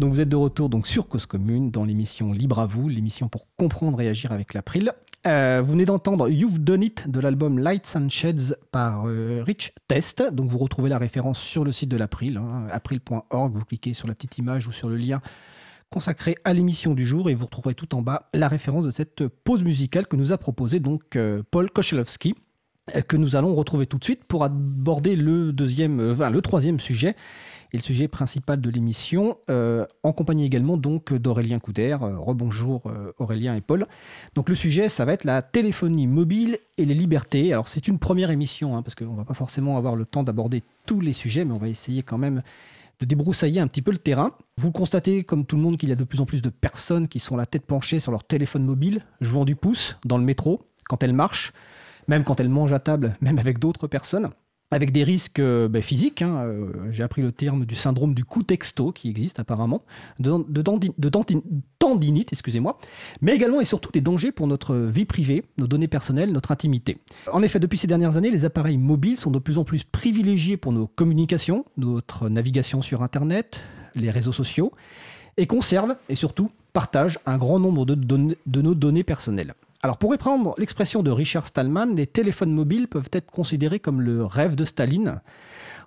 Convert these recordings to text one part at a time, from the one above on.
Donc vous êtes de retour donc sur Cause Commune dans l'émission Libre à vous, l'émission pour comprendre et agir avec l'April. Euh, vous venez d'entendre You've Done It de l'album Lights and Shades par euh, Rich Test. Donc vous retrouvez la référence sur le site de l'April, hein, april.org. Vous cliquez sur la petite image ou sur le lien consacré à l'émission du jour et vous retrouverez tout en bas la référence de cette pause musicale que nous a proposé donc euh, Paul Kochelowski que nous allons retrouver tout de suite pour aborder le deuxième, le troisième sujet et le sujet principal de l'émission, euh, en compagnie également donc d'Aurélien Couder. Euh, rebonjour euh, Aurélien et Paul. Donc le sujet, ça va être la téléphonie mobile et les libertés. Alors c'est une première émission, hein, parce qu'on va pas forcément avoir le temps d'aborder tous les sujets, mais on va essayer quand même de débroussailler un petit peu le terrain. Vous constatez, comme tout le monde, qu'il y a de plus en plus de personnes qui sont la tête penchée sur leur téléphone mobile, jouant du pouce dans le métro, quand elles marchent, même quand elles mangent à table, même avec d'autres personnes avec des risques euh, ben, physiques. Hein, euh, j'ai appris le terme du syndrome du coup texto qui existe apparemment, de, tendinite, excusez-moi, mais également et surtout des dangers pour notre vie privée, nos données personnelles, notre intimité. En effet, depuis ces dernières années, les appareils mobiles sont de plus en plus privilégiés pour nos communications, notre navigation sur Internet, les réseaux sociaux, et conservent et surtout partagent un grand nombre de, de nos données personnelles. Alors pour reprendre l'expression de Richard Stallman, les téléphones mobiles peuvent être considérés comme le rêve de Staline.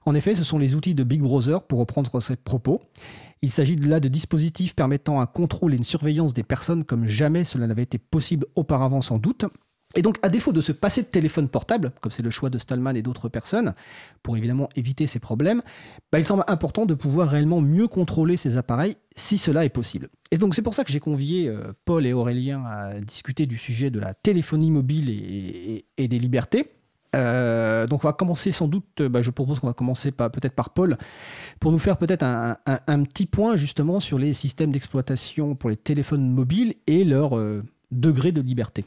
En effet, ce sont les outils de Big Brother pour reprendre ses propos. Il s'agit là de dispositifs permettant un contrôle et une surveillance des personnes comme jamais cela n'avait été possible auparavant sans doute. Et donc, à défaut de se passer de téléphone portable, comme c'est le choix de Stallman et d'autres personnes, pour évidemment éviter ces problèmes, bah, il semble important de pouvoir réellement mieux contrôler ces appareils si cela est possible. Et donc, c'est pour ça que j'ai convié euh, Paul et Aurélien à discuter du sujet de la téléphonie mobile et, des libertés. Euh, donc on va commencer sans doute, bah, je propose qu'on va commencer peut-être par Paul, pour nous faire peut-être un, petit point justement sur les systèmes d'exploitation pour les téléphones mobiles et leur euh, degré de liberté.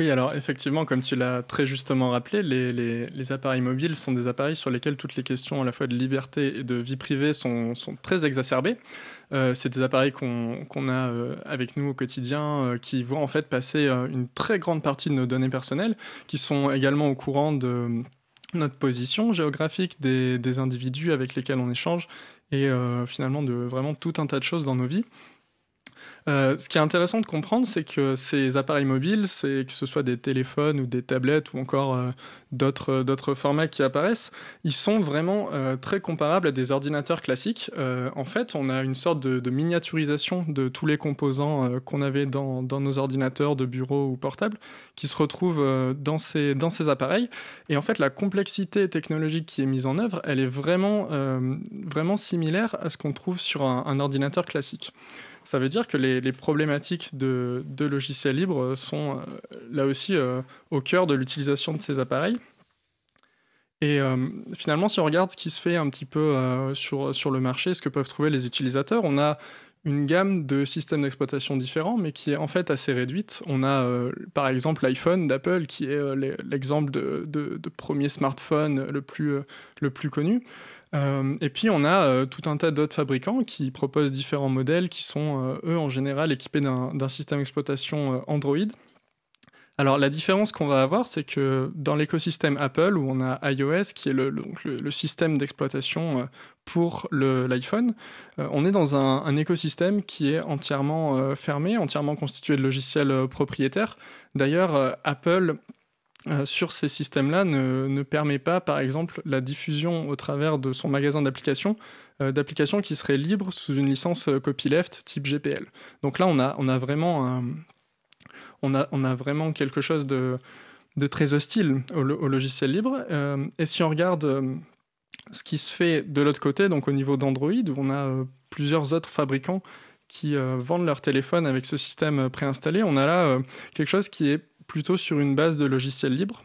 Oui, alors effectivement, comme tu l'as très justement rappelé, les, appareils mobiles sont des appareils sur lesquels toutes les questions à la fois de liberté et de vie privée sont, très exacerbées. Euh, c'est des appareils qu'on a euh, avec nous au quotidien euh, qui vont en fait passer une très grande partie de nos données personnelles, qui sont également au courant de notre position géographique des individus avec lesquels on échange et finalement de vraiment tout un tas de choses dans nos vies. Euh, ce qui est intéressant de comprendre, c'est que ces appareils mobiles, c'est que ce soit des téléphones ou des tablettes ou encore euh, d'autres d'autres formats qui apparaissent, ils sont vraiment euh, très comparables à des ordinateurs classiques. en fait, on a une sorte de, miniaturisation de tous les composants qu'on avait dans, nos ordinateurs de bureau ou portables qui se retrouvent dans ces dans ces appareils. Et en fait, la complexité technologique qui est mise en œuvre, elle est vraiment vraiment similaire à ce qu'on trouve sur un ordinateur classique. Ça veut dire que les, problématiques de, logiciels libres sont euh, là aussi euh, au cœur de l'utilisation de ces appareils. Et euh, finalement, si on regarde ce qui se fait un petit peu sur, le marché, ce que peuvent trouver les utilisateurs, on a une gamme de systèmes d'exploitation différents, mais qui est en fait assez réduite. On a par exemple l'iPhone d'Apple, qui est l'exemple de, premier smartphone le plus connu. Euh, et puis on a euh, tout un tas d'autres fabricants qui proposent différents modèles qui sont, euh, eux, en général équipés d'un système d'exploitation Android. Alors la différence qu'on va avoir, c'est que dans l'écosystème Apple, où on a iOS, qui est le, système d'exploitation pour l'iPhone, on est dans un, un, écosystème qui est entièrement fermé, entièrement constitué de logiciels propriétaires. D'ailleurs, Apple euh, sur ces systèmes-là ne, permet pas, par exemple, la diffusion au travers de son magasin d'applications, euh, d'applications qui seraient libres sous une licence euh, copyleft type GPL. Donc là, on a, on a, vraiment, on a, on a vraiment quelque chose de, de très hostile au, logiciel libre. et si on regarde ce qui se fait de l'autre côté, donc au niveau d'Android, où on a plusieurs autres fabricants qui vendent leurs téléphones avec ce système préinstallé, on a là quelque chose qui est plutôt sur une base de logiciels libres.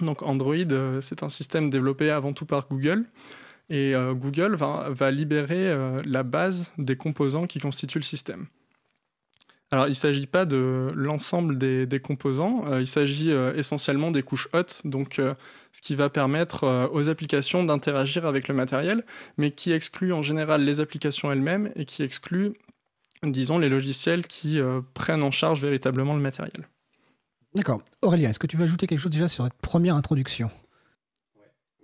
Donc Android, euh, c'est un système développé avant tout par Google. Et euh, Google va, libérer euh, la base des composants qui constituent le système. Alors, il ne s'agit pas de l'ensemble des, composants, il s'agit essentiellement des couches hautes, donc ce qui va permettre aux applications d'interagir avec le matériel, mais qui exclut en général les applications elles-mêmes et qui exclut, disons, les logiciels qui prennent en charge véritablement le matériel. D'accord. Aurélien, est-ce que tu veux ajouter quelque chose déjà sur cette première introduction?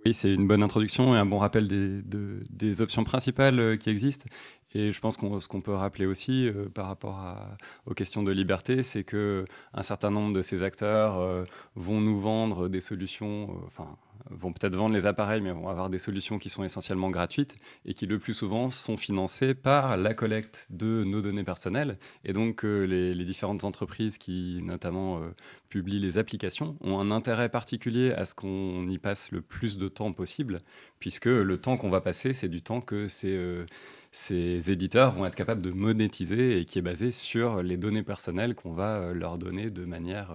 Oui, c'est une bonne introduction et un bon rappel des, options principales euh, qui existent. Et je pense qu'on ce qu'on peut rappeler aussi par rapport aux questions de liberté, c'est que un certain nombre de ces acteurs vont nous vendre des solutions, enfin vont peut-être vendre les appareils, mais vont avoir des solutions qui sont essentiellement gratuites et qui le plus souvent sont financées par la collecte de nos données personnelles. Et donc euh, les, différentes entreprises qui notamment euh, publient les applications ont un intérêt particulier à ce qu'on y passe le plus de temps possible, puisque le temps qu'on va passer, c'est du temps que c'est... Ces éditeurs vont être capables de monétiser et qui est basé sur les données personnelles qu'on va euh, leur donner de manière,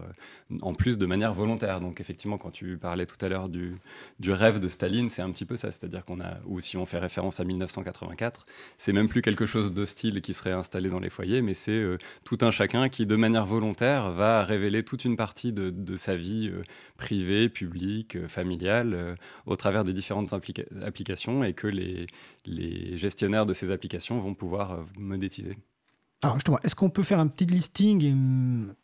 euh, en plus de manière volontaire. Donc effectivement, quand tu parlais tout à l'heure du, du rêve de Staline, c'est un petit peu ça, c'est-à-dire qu'on a, ou si on fait référence à 1984, c'est même plus quelque chose d'hostile qui serait installé dans les foyers, mais c'est euh, tout un chacun qui, de manière volontaire, va révéler toute une partie de, de sa vie privée, publique, familiale, au travers des différentes applications et que les, les gestionnaires de ces applications vont pouvoir euh, monétiser. Alors justement, est-ce qu'on peut faire un petit listing et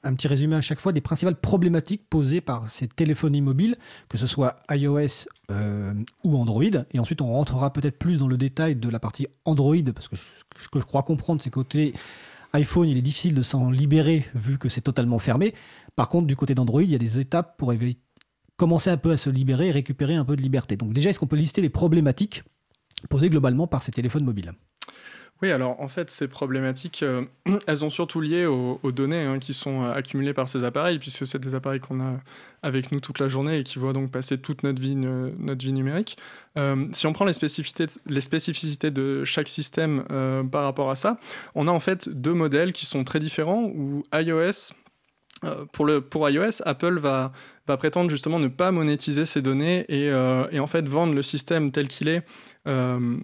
un petit résumé à chaque fois des principales problématiques posées par ces téléphones mobiles, que ce soit iOS euh, ou Android? Et ensuite, on rentrera peut-être plus dans le détail de la partie Android, parce que ce que je crois comprendre, c'est côté iPhone, il est difficile de s'en libérer vu que c'est totalement fermé. Par contre, du côté d'Android, il y a des étapes pour commencer un peu à se libérer et récupérer un peu de liberté. Donc déjà, est-ce qu'on peut lister les problématiques posées globalement par ces téléphones mobiles? Oui, alors en fait, ces problématiques, euh, elles sont surtout liées aux, données hein, qui sont euh, accumulées par ces appareils, puisque c'est des appareils qu'on a avec nous toute la journée et qui voient donc passer toute notre vie, notre vie numérique. Euh, si on prend les spécificités, les spécificités de chaque système par rapport à ça, on a en fait deux modèles qui sont très différents, où iOS pour, iOS, Apple va, prétendre justement ne pas monétiser ces données et, en fait vendre le système tel qu'il est euh,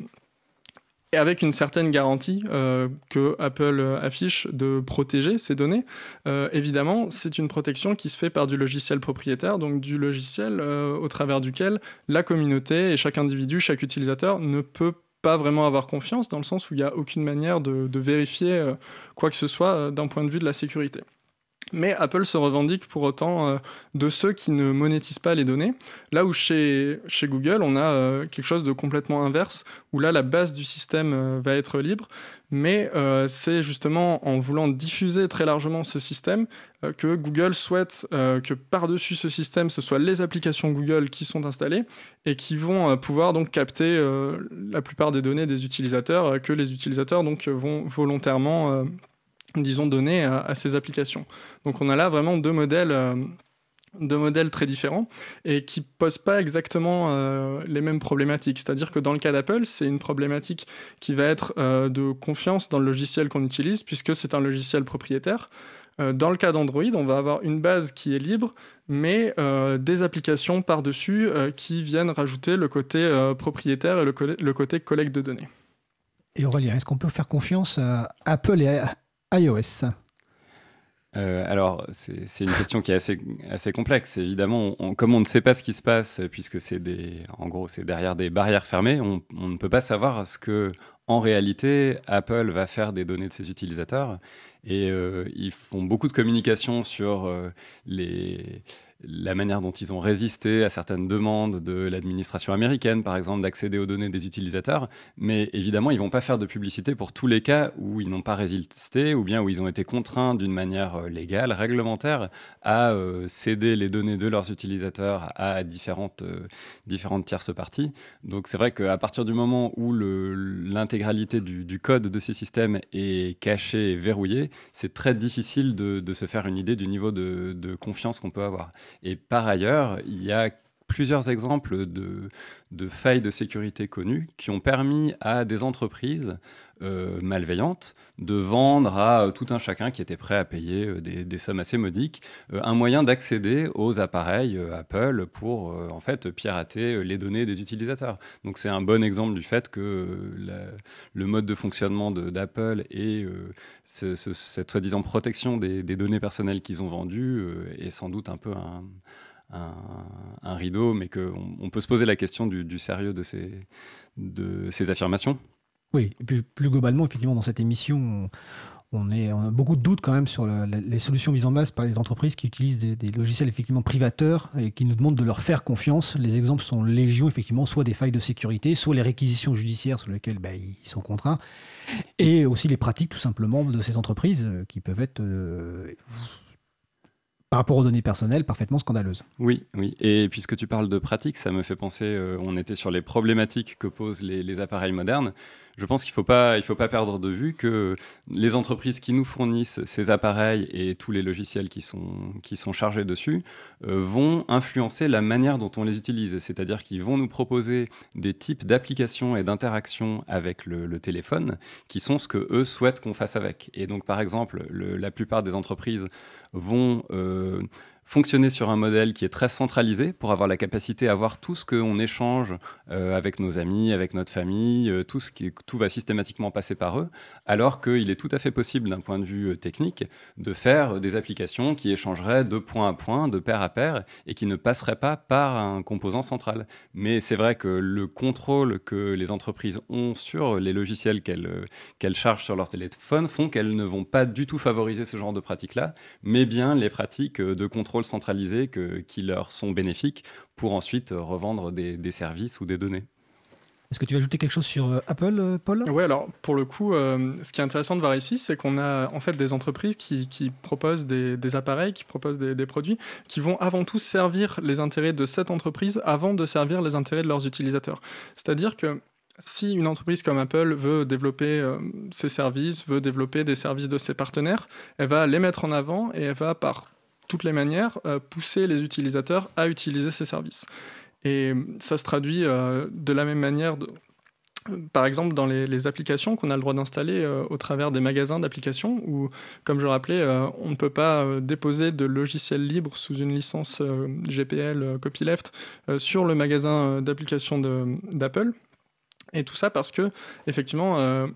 et avec une certaine garantie euh, que Apple affiche de protéger ces données. Euh, évidemment, c'est une protection qui se fait par du logiciel propriétaire, donc du logiciel au travers duquel la communauté et chaque individu, chaque utilisateur ne peut pas vraiment avoir confiance, dans le sens où il n'y a aucune manière de vérifier quoi que ce soit d'un point de vue de la sécurité. Mais Apple se revendique pour autant euh, de ceux qui ne monétisent pas les données. Là où chez, Google, on a euh, quelque chose de complètement inverse, où là, la base du système euh, va être libre. Mais c'est justement en voulant diffuser très largement ce système que Google souhaite que par-dessus ce système, ce soit les applications Google qui sont installées et qui vont pouvoir donc capter la plupart des données des utilisateurs que les utilisateurs donc, vont volontairement disons, données à, ces applications. Donc on a là vraiment deux modèles, euh, deux modèles très différents et qui posent pas exactement euh, les mêmes problématiques. C'est-à-dire que dans le cas d'Apple, c'est une problématique qui va être euh, de confiance dans le logiciel qu'on utilise puisque c'est un logiciel propriétaire. Dans le cas d'Android, on va avoir une base qui est libre, mais des applications par-dessus qui viennent rajouter le côté propriétaire et le, côté collecte de données. Et Aurélien, est-ce qu'on peut faire confiance à Apple et à iOS euh, alors, c'est une question qui est assez, complexe. Évidemment, comme on ne sait pas ce qui se passe, puisque c'est en derrière des barrières fermées, on, on, ne peut pas savoir ce que, en réalité, Apple va faire des données de ses utilisateurs. Et euh, ils font beaucoup de communication sur euh, les la manière dont ils ont résisté à certaines demandes de l'administration américaine, par exemple, d'accéder aux données des utilisateurs. Mais évidemment, ils vont pas faire de publicité pour tous les cas où ils n'ont pas résisté ou bien où ils ont été contraints d'une manière euh, légale, réglementaire, à euh, céder les données de leurs utilisateurs à différentes, euh, différentes tierces parties. Donc c'est vrai qu'à partir du moment où l'intégralité du, code de ces systèmes est cachée et verrouillée, c'est très difficile de, se faire une idée du niveau de confiance qu'on peut avoir. Et par ailleurs, il y a plusieurs exemples de, failles de sécurité connues qui ont permis à des entreprises euh, malveillantes de vendre à euh, tout un chacun qui était prêt à payer euh, des, sommes assez modiques un moyen d'accéder aux appareils Apple pour en fait pirater les données des utilisateurs. Donc c'est un bon exemple du fait que le mode de fonctionnement d'Apple et cette soi-disant protection des, des, données personnelles qu'ils ont vendues est sans doute un peu un un, rideau, mais qu'on on peut se poser la question du, sérieux de ces, affirmations. Oui, et puis plus globalement, effectivement, dans cette émission, on, a beaucoup de doutes quand même sur les solutions mises en place par les entreprises qui utilisent des, logiciels effectivement privateurs et qui nous demandent de leur faire confiance. Les exemples sont légion, effectivement, soit des failles de sécurité, soit les réquisitions judiciaires sur lesquelles bah, ils sont contraints, et aussi les pratiques tout simplement de ces entreprises euh, qui peuvent être euh, par rapport aux données personnelles, parfaitement scandaleuse. Oui, oui. Et puisque tu parles de pratique, ça me fait penser, euh, on était sur les problématiques que posent les, appareils modernes. Je pense qu'il ne faut, pas, perdre de vue que les entreprises qui nous fournissent ces appareils et tous les logiciels qui sont, qui sont chargés dessus euh, vont influencer la manière dont on les utilise. C'est-à-dire qu'ils vont nous proposer des types d'applications et d'interactions avec le, téléphone qui sont ce que eux souhaitent qu'on fasse avec. Et donc, par exemple, la plupart des entreprises vont euh, fonctionner sur un modèle qui est très centralisé pour avoir la capacité à voir tout ce qu'on échange euh, avec nos amis, avec notre famille, euh, tout, ce qui, tout va systématiquement passer par eux, alors qu'il est tout à fait possible d'un point de vue euh, technique de faire des applications qui échangeraient de point à point, de pair à pair, et qui ne passeraient pas par un composant central. Mais c'est vrai que le contrôle que les entreprises ont sur les logiciels qu'elles qu'elles chargent sur leur téléphone font qu'elles ne vont pas du tout favoriser ce genre de pratiques-là, mais bien les pratiques de contrôle centralisés que, qui leur sont bénéfiques pour ensuite revendre des, services ou des données. Est-ce que tu veux ajouter quelque chose sur euh, Apple, euh, Paul? Oui, alors pour le coup, euh, ce qui est intéressant de voir ici, c'est qu'on a en fait des entreprises qui, qui proposent des, appareils, qui proposent des, des, produits, qui vont avant tout servir les intérêts de cette entreprise avant de servir les intérêts de leurs utilisateurs. C'est-à-dire que si une entreprise comme Apple veut développer ses services, veut développer des services de ses partenaires, elle va les mettre en avant et elle va par toutes les manières, euh, pousser les utilisateurs à utiliser ces services. Et ça se traduit euh, de la même manière, par exemple, dans les, applications qu'on a le droit d'installer euh, au travers des magasins d'applications, où, comme je rappelais, on ne peut pas déposer de logiciel libre sous une licence GPL copyleft sur le magasin d'applications d'Apple. Et tout ça parce que, effectivement,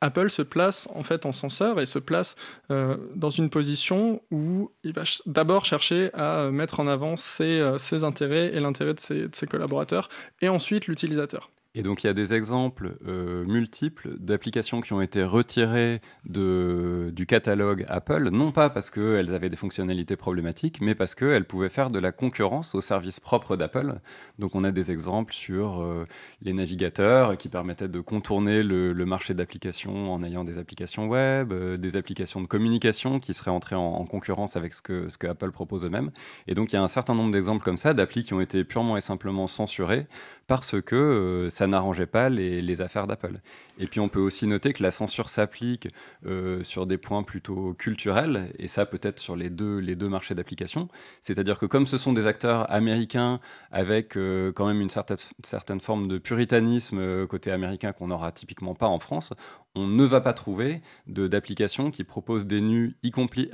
Apple se place en fait en censeur et se place euh, dans une position où il va d'abord chercher à mettre en avant euh, ses intérêts et l'intérêt de ses collaborateurs et ensuite l'utilisateur. Et donc il y a des exemples euh, multiples d'applications qui ont été retirées du catalogue Apple, non pas parce qu'elles avaient des fonctionnalités problématiques, mais parce qu'elles pouvaient faire de la concurrence aux services propres d'Apple. Donc on a des exemples sur euh, les navigateurs qui permettaient de contourner le, marché d'applications en ayant des applications web, euh, des applications de communication qui seraient entrées en, concurrence avec ce que, ce que Apple propose eux-mêmes. Et donc il y a un certain nombre d'exemples comme ça, d'applis qui ont été purement et simplement censurées parce que ça n'arrangeait pas les, affaires d'Apple. Et puis on peut aussi noter que la censure s'applique euh, sur des points plutôt culturels, et ça peut-être sur les deux, marchés d'application. C'est-à-dire que comme ce sont des acteurs américains avec euh, quand même une certaine, certaine forme de puritanisme euh, côté américain qu'on n'aura typiquement pas en France, on ne va pas trouver d'applications qui proposent des nus, y compris,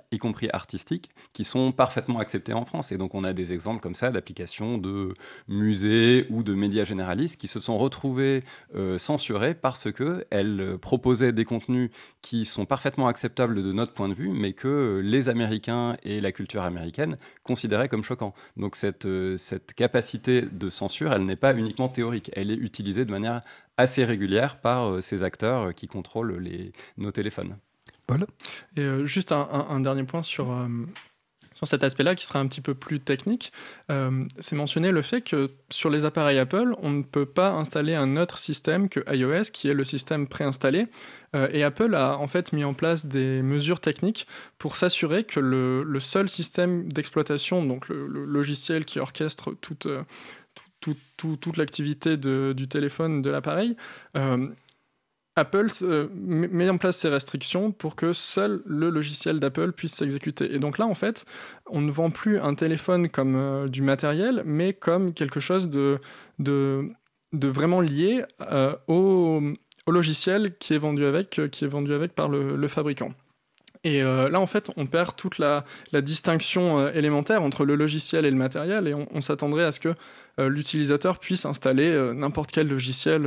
artistiques, qui sont parfaitement acceptés en France. Et donc on a des exemples comme ça d'applications de musées ou de médias généralistes qui se sont retrouvés euh, censurés parce qu'elles proposaient des contenus qui sont parfaitement acceptables de notre point de vue, mais que les Américains et la culture américaine considéraient comme choquants. Donc cette, euh, cette capacité de censure, elle n'est pas uniquement théorique, elle est utilisée de manière assez régulière par euh, ces acteurs euh, qui contrôlent les, nos téléphones. Paul? Et euh, juste un, dernier point sur, sur cet aspect-là qui sera un petit peu plus technique. c'est mentionné le fait que sur les appareils Apple, on ne peut pas installer un autre système que iOS, qui est le système préinstallé. et Apple a en fait mis en place des mesures techniques pour s'assurer que le, le, seul système d'exploitation, donc le, le, logiciel qui orchestre toute toute l'activité du téléphone, de l'appareil, euh, Apple met en place ces restrictions pour que seul le logiciel d'Apple puisse s'exécuter. Et donc là, en fait, on ne vend plus un téléphone comme euh, du matériel, mais comme quelque chose de, vraiment lié euh, au, logiciel qui est vendu avec, qui est vendu avec par le fabricant. Et euh, là, en fait, on perd toute la, distinction euh, élémentaire entre le logiciel et le matériel, et on, s'attendrait à ce que euh, l'utilisateur puisse installer n'importe quel logiciel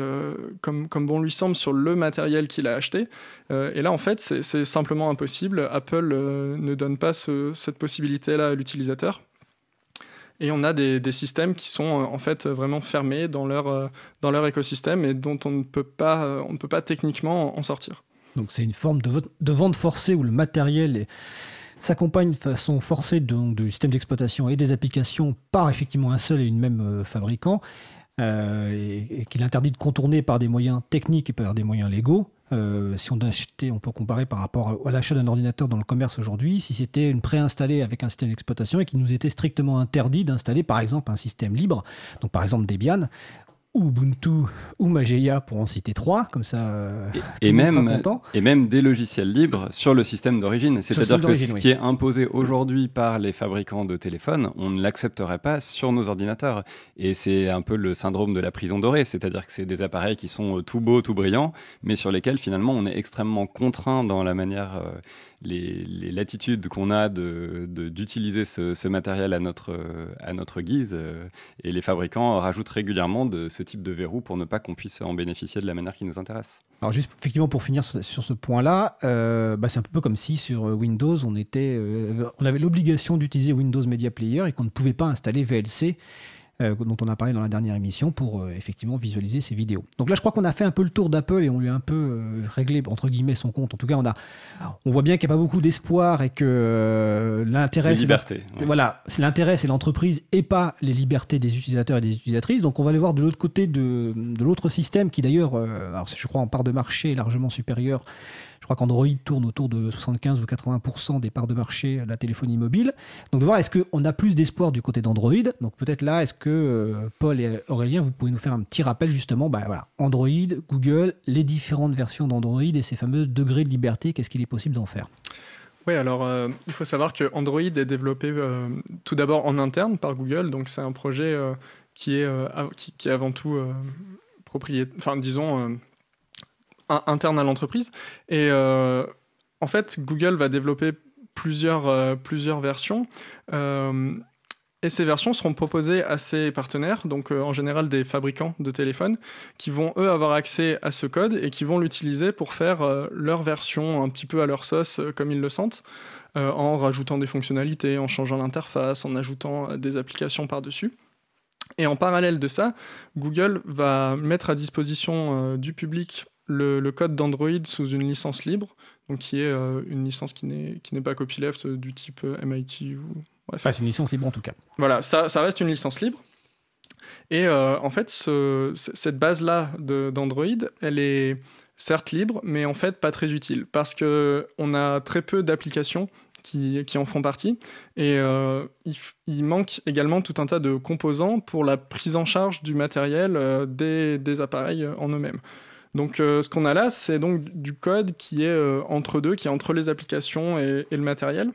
comme, comme bon lui semble sur le matériel qu'il a acheté. et là, en fait, c'est simplement impossible. Apple ne donne pas cette possibilité-là à l'utilisateur. Et on a des, systèmes qui sont en fait vraiment fermés dans leur, dans leur écosystème et dont on ne peut pas, on ne peut pas techniquement en sortir. Donc c'est une forme de, vente forcée où le matériel s'accompagne de façon forcée du système d'exploitation et des applications par effectivement un seul et une même euh, fabricant, euh, et, qu'il interdit de contourner par des moyens techniques et par des moyens légaux. Euh, si on achetait, on peut comparer par rapport à l'achat d'un ordinateur dans le commerce aujourd'hui, si c'était une préinstallée avec un système d'exploitation et qu'il nous était strictement interdit d'installer par exemple un système libre, donc par exemple Debian, Ubuntu ou Mageia pour en citer trois, comme ça euh, et, même, et même des logiciels libres sur le système d'origine. C'est-à-dire que ce qui est imposé aujourd'hui par les fabricants de téléphones, on ne l'accepterait pas sur nos ordinateurs. Et c'est un peu le syndrome de la prison dorée, c'est-à-dire que c'est des appareils qui sont euh, tout beaux, tout brillants, mais sur lesquels finalement on est extrêmement contraint dans la manière... Euh, les, latitudes qu'on a d'utiliser de, ce, matériel à notre, à notre guise. Euh, et les fabricants rajoutent régulièrement de, ce type de verrou pour ne pas qu'on puisse en bénéficier de la manière qui nous intéresse. Alors juste effectivement pour finir sur, ce point-là, euh, bah, c'est un peu comme si sur Windows on, était, euh, on avait l'obligation d'utiliser Windows Media Player et qu'on ne pouvait pas installer VLC euh, dont on a parlé dans la dernière émission pour euh, effectivement visualiser ces vidéos. Donc là, je crois qu'on a fait un peu le tour d'Apple et on lui a un peu euh, réglé entre guillemets son compte. En tout cas, on a, on voit bien qu'il n'y a pas beaucoup d'espoir et que l'intérêt, c'est voilà, c'est l'intérêt, c'est l'entreprise et pas les libertés des utilisateurs et des utilisatrices. Donc on va aller voir de l'autre côté de, de l'autre système qui d'ailleurs, je crois en part de marché largement supérieure crois qu'Android tourne autour de 75 ou 80% des parts de marché de la téléphonie mobile. Donc de voir, est-ce qu'on a plus d'espoir du côté d'Android? Donc peut-être là, est-ce que euh, Paul et Aurélien, vous pouvez nous faire un petit rappel justement, bah, voilà, Android, Google, les différentes versions d'Android et ces fameux degrés de liberté, qu'est-ce qu'il est possible d'en faire? Oui, alors il faut savoir que Android est développé euh, tout d'abord en interne par Google, donc c'est un projet euh, qui, est, qui, qui, est avant tout propriétaire, enfin disons interne à l'entreprise. Et euh, en fait, Google va développer plusieurs, euh, plusieurs versions. Euh, et ces versions seront proposées à ses partenaires, donc en général des fabricants de téléphones, qui vont eux avoir accès à ce code et qui vont l'utiliser pour faire leur version un petit peu à leur sauce, comme ils le sentent, en rajoutant des fonctionnalités, en changeant l'interface, en ajoutant des applications par-dessus. Et en parallèle de ça, Google va mettre à disposition du public le, code d'Android sous une licence libre, donc qui est euh, une licence qui n'est pas copyleft euh, du type euh, MIT ou bref. c'est une licence libre en tout cas. Voilà, ça, ça reste une licence libre. Et en fait, ce, cette base-là d'Android, elle est certes libre, mais en fait pas très utile parce que on a très peu d'applications qui, qui, en font partie. Et il, il, manque également tout un tas de composants pour la prise en charge du matériel des, des, appareils en eux-mêmes. Donc euh, ce qu'on a là, c'est donc du code qui est euh, entre deux, qui est entre les applications et le matériel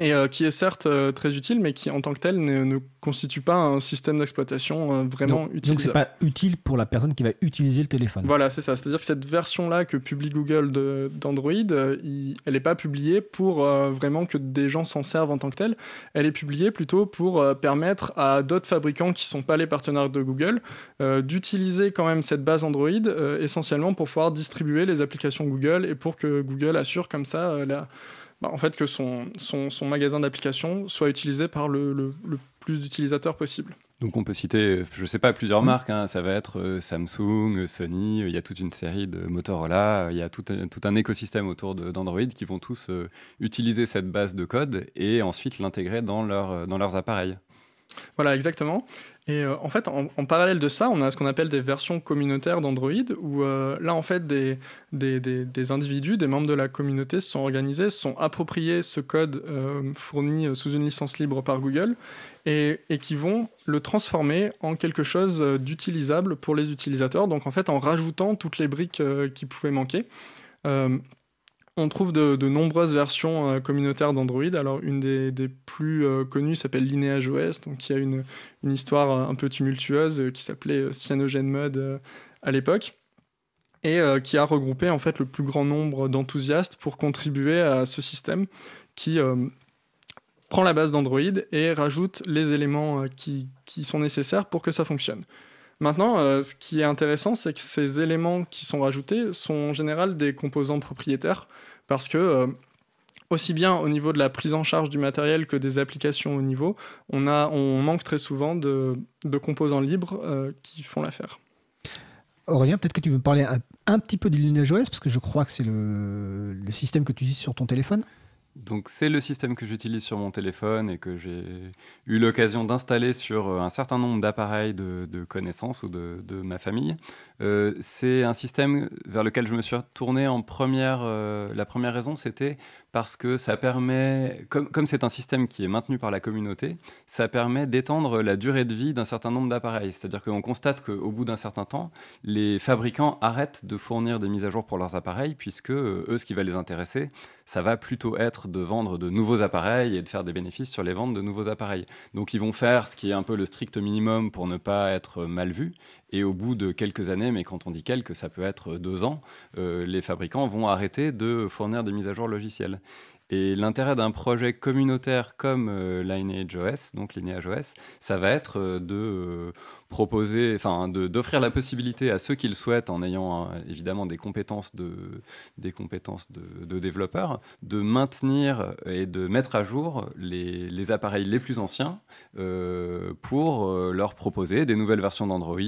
et euh, qui est certes euh, très utile, mais qui en tant que tel ne, constitue pas un système d'exploitation euh, vraiment utile. Donc c'est pas utile pour la personne qui va utiliser le téléphone. Voilà, c'est ça. C'est-à-dire que cette version-là que publie Google d'Android, elle n'est pas publiée pour vraiment que des gens s'en servent en tant que tel. Elle est publiée plutôt pour permettre à d'autres fabricants qui sont pas les partenaires de Google d'utiliser quand même cette base Android essentiellement pour pouvoir distribuer les applications Google et pour que Google assure comme ça la bah, en fait, que son, son, magasin d'applications soit utilisé par le, plus d'utilisateurs possible. Donc on peut citer, je ne sais pas, plusieurs marques. Hein. Ça va être euh, Samsung, Sony, il y a toute une série de Motorola, il y a tout un, tout un écosystème autour d'Android qui vont tous euh, utiliser cette base de code et ensuite l'intégrer dans, leur, dans leurs appareils. Voilà, exactement. Et euh, en fait, en, parallèle de ça, on a ce qu'on appelle des versions communautaires d'Android, où euh, là, en fait, des, des, des, individus, des membres de la communauté se sont organisés, se sont appropriés ce code euh, fourni sous une licence libre par Google, et, et, qui vont le transformer en quelque chose d'utilisable pour les utilisateurs, donc en fait, en rajoutant toutes les briques qui pouvaient manquer. On trouve de, nombreuses versions euh, communautaires d'Android. Alors, une des, plus euh, connues s'appelle Lineage OS, donc qui a une, histoire euh, un peu tumultueuse qui s'appelait CyanogenMod à l'époque et qui a regroupé en fait le plus grand nombre d'enthousiastes pour contribuer à ce système qui prend la base d'Android et rajoute les éléments qui, sont nécessaires pour que ça fonctionne. Maintenant, ce qui est intéressant, c'est que ces éléments qui sont rajoutés sont en général des composants propriétaires parce que euh, aussi bien au niveau de la prise en charge du matériel que des applications au niveau, on, manque très souvent de, composants libres euh, qui font l'affaire. Aurélien, peut-être que tu veux parler un petit peu de Lineage OS parce que je crois que c'est le, le système que tu utilises sur ton téléphone? Donc c'est le système que j'utilise sur mon téléphone et que j'ai eu l'occasion d'installer sur euh, un certain nombre d'appareils de, connaissances ou de, ma famille. Euh, c'est un système vers lequel je me suis tourné en première. Euh, la première raison, c'était parce que ça permet, comme c'est un système qui est maintenu par la communauté, ça permet d'étendre la durée de vie d'un certain nombre d'appareils. C'est-à-dire qu'on constate qu'au bout d'un certain temps, les fabricants arrêtent de fournir des mises à jour pour leurs appareils, puisque eux, ce qui va les intéresser, ça va plutôt être de vendre de nouveaux appareils et de faire des bénéfices sur les ventes de nouveaux appareils. Donc ils vont faire ce qui est un peu le strict minimum pour ne pas être mal vu. Et au bout de quelques années, mais quand on dit quelques, ça peut être deux ans, euh, les fabricants vont arrêter de fournir des mises à jour logicielles. Et l'intérêt d'un projet communautaire comme euh, Lineage OS, donc Lineage OS, ça va être euh, de proposer, enfin, d'offrir la possibilité à ceux qui le souhaitent, en ayant évidemment des compétences de, des compétences de, développeurs, de maintenir et de mettre à jour les, les appareils les plus anciens euh, pour euh, leur proposer des nouvelles versions d'Android,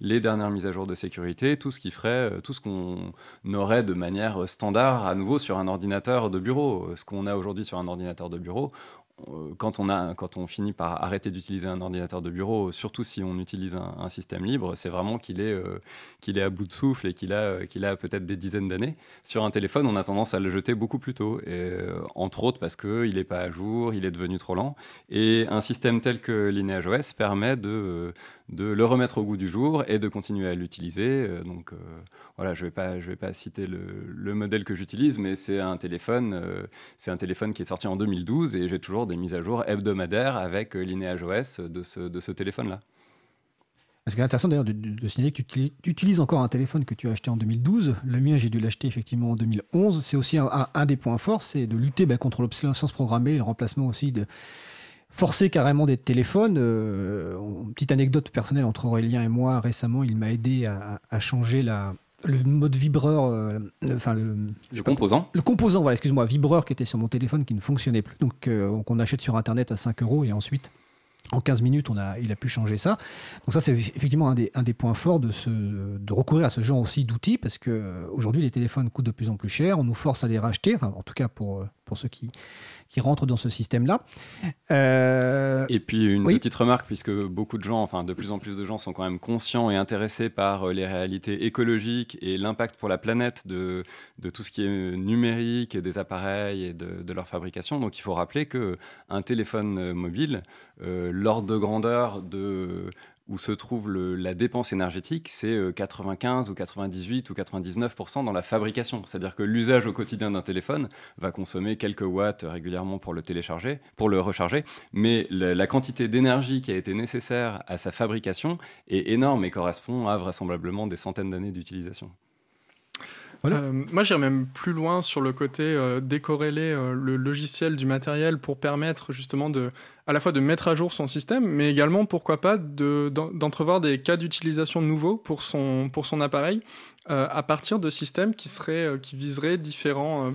les dernières mises à jour de sécurité, tout ce qui ferait, euh, tout ce qu'on aurait de manière standard à nouveau sur un ordinateur de bureau. Ce qu'on a aujourd'hui sur un ordinateur de bureau, euh, quand on, a, quand on finit par arrêter d'utiliser un ordinateur de bureau, surtout si on utilise un, système libre, c'est vraiment qu'il est, euh, qu'il est à bout de souffle et qu'il a, euh, a peut-être des dizaines d'années. Sur un téléphone, on a tendance à le jeter beaucoup plus tôt, entre autres parce qu'il n'est pas à jour, il est devenu trop lent. Et un système tel que Lineage OS permet de, de le remettre au goût du jour et de continuer à l'utiliser. donc voilà, je ne vais, pas, vais pas citer le, le modèle que j'utilise, mais c'est un, téléphone, c'est un téléphone qui est sorti en 2012 et j'ai toujours des mises à jour hebdomadaires avec euh, Lineage OS de ce, de ce téléphone-là. Ce qui est intéressant d'ailleurs de, signaler que tu, utilises encore un téléphone que tu as acheté en 2012. Le mien, j'ai dû l'acheter effectivement en 2011. C'est aussi un, des points forts, c'est de lutter bah, contre l'obsolescence programmée, le remplacement aussi de forcer carrément des téléphones. Euh, petite anecdote personnelle entre Aurélien et moi, récemment, il m'a aidé à, changer la, le mode vibreur, euh, enfin le, le composant. le composant, voilà, excuse-moi, vibreur qui était sur mon téléphone qui ne fonctionnait plus, donc euh, qu'on achète sur internet à 5 euros et ensuite en 15 minutes, on a, il a pu changer ça. Donc ça, c'est effectivement un des, un des, points forts de, ce, de recourir à ce genre aussi d'outils, parce qu'aujourd'hui, les téléphones coûtent de plus en plus cher, on nous force à les racheter, enfin, en tout cas pour, pour ceux qui, qui rentrent dans ce système-là. Euh, et puis une petite remarque, puisque beaucoup de gens, enfin de plus en plus de gens sont quand même conscients et intéressés par euh, les réalités écologiques et l'impact pour la planète de, de, tout ce qui est numérique, des appareils et de, de leur fabrication. Donc il faut rappeler qu'un téléphone euh, mobile, l'ordre de grandeur de où se trouve la dépense énergétique, c'est 95 euh, ou 98 ou 99% dans la fabrication. C'est-à-dire que l'usage au quotidien d'un téléphone va consommer quelques watts régulièrement pour le télécharger, pour le recharger, mais la, quantité d'énergie qui a été nécessaire à sa fabrication est énorme et correspond à vraisemblablement des centaines d'années d'utilisation. Euh, moi, j'irais même plus loin sur le côté euh, décorréler le logiciel du matériel pour permettre justement de à la fois de mettre à jour son système, mais également, pourquoi pas, d'entrevoir des cas d'utilisation nouveaux pour son, appareil euh, à partir de systèmes qui, seraient, euh, qui viseraient différents, euh,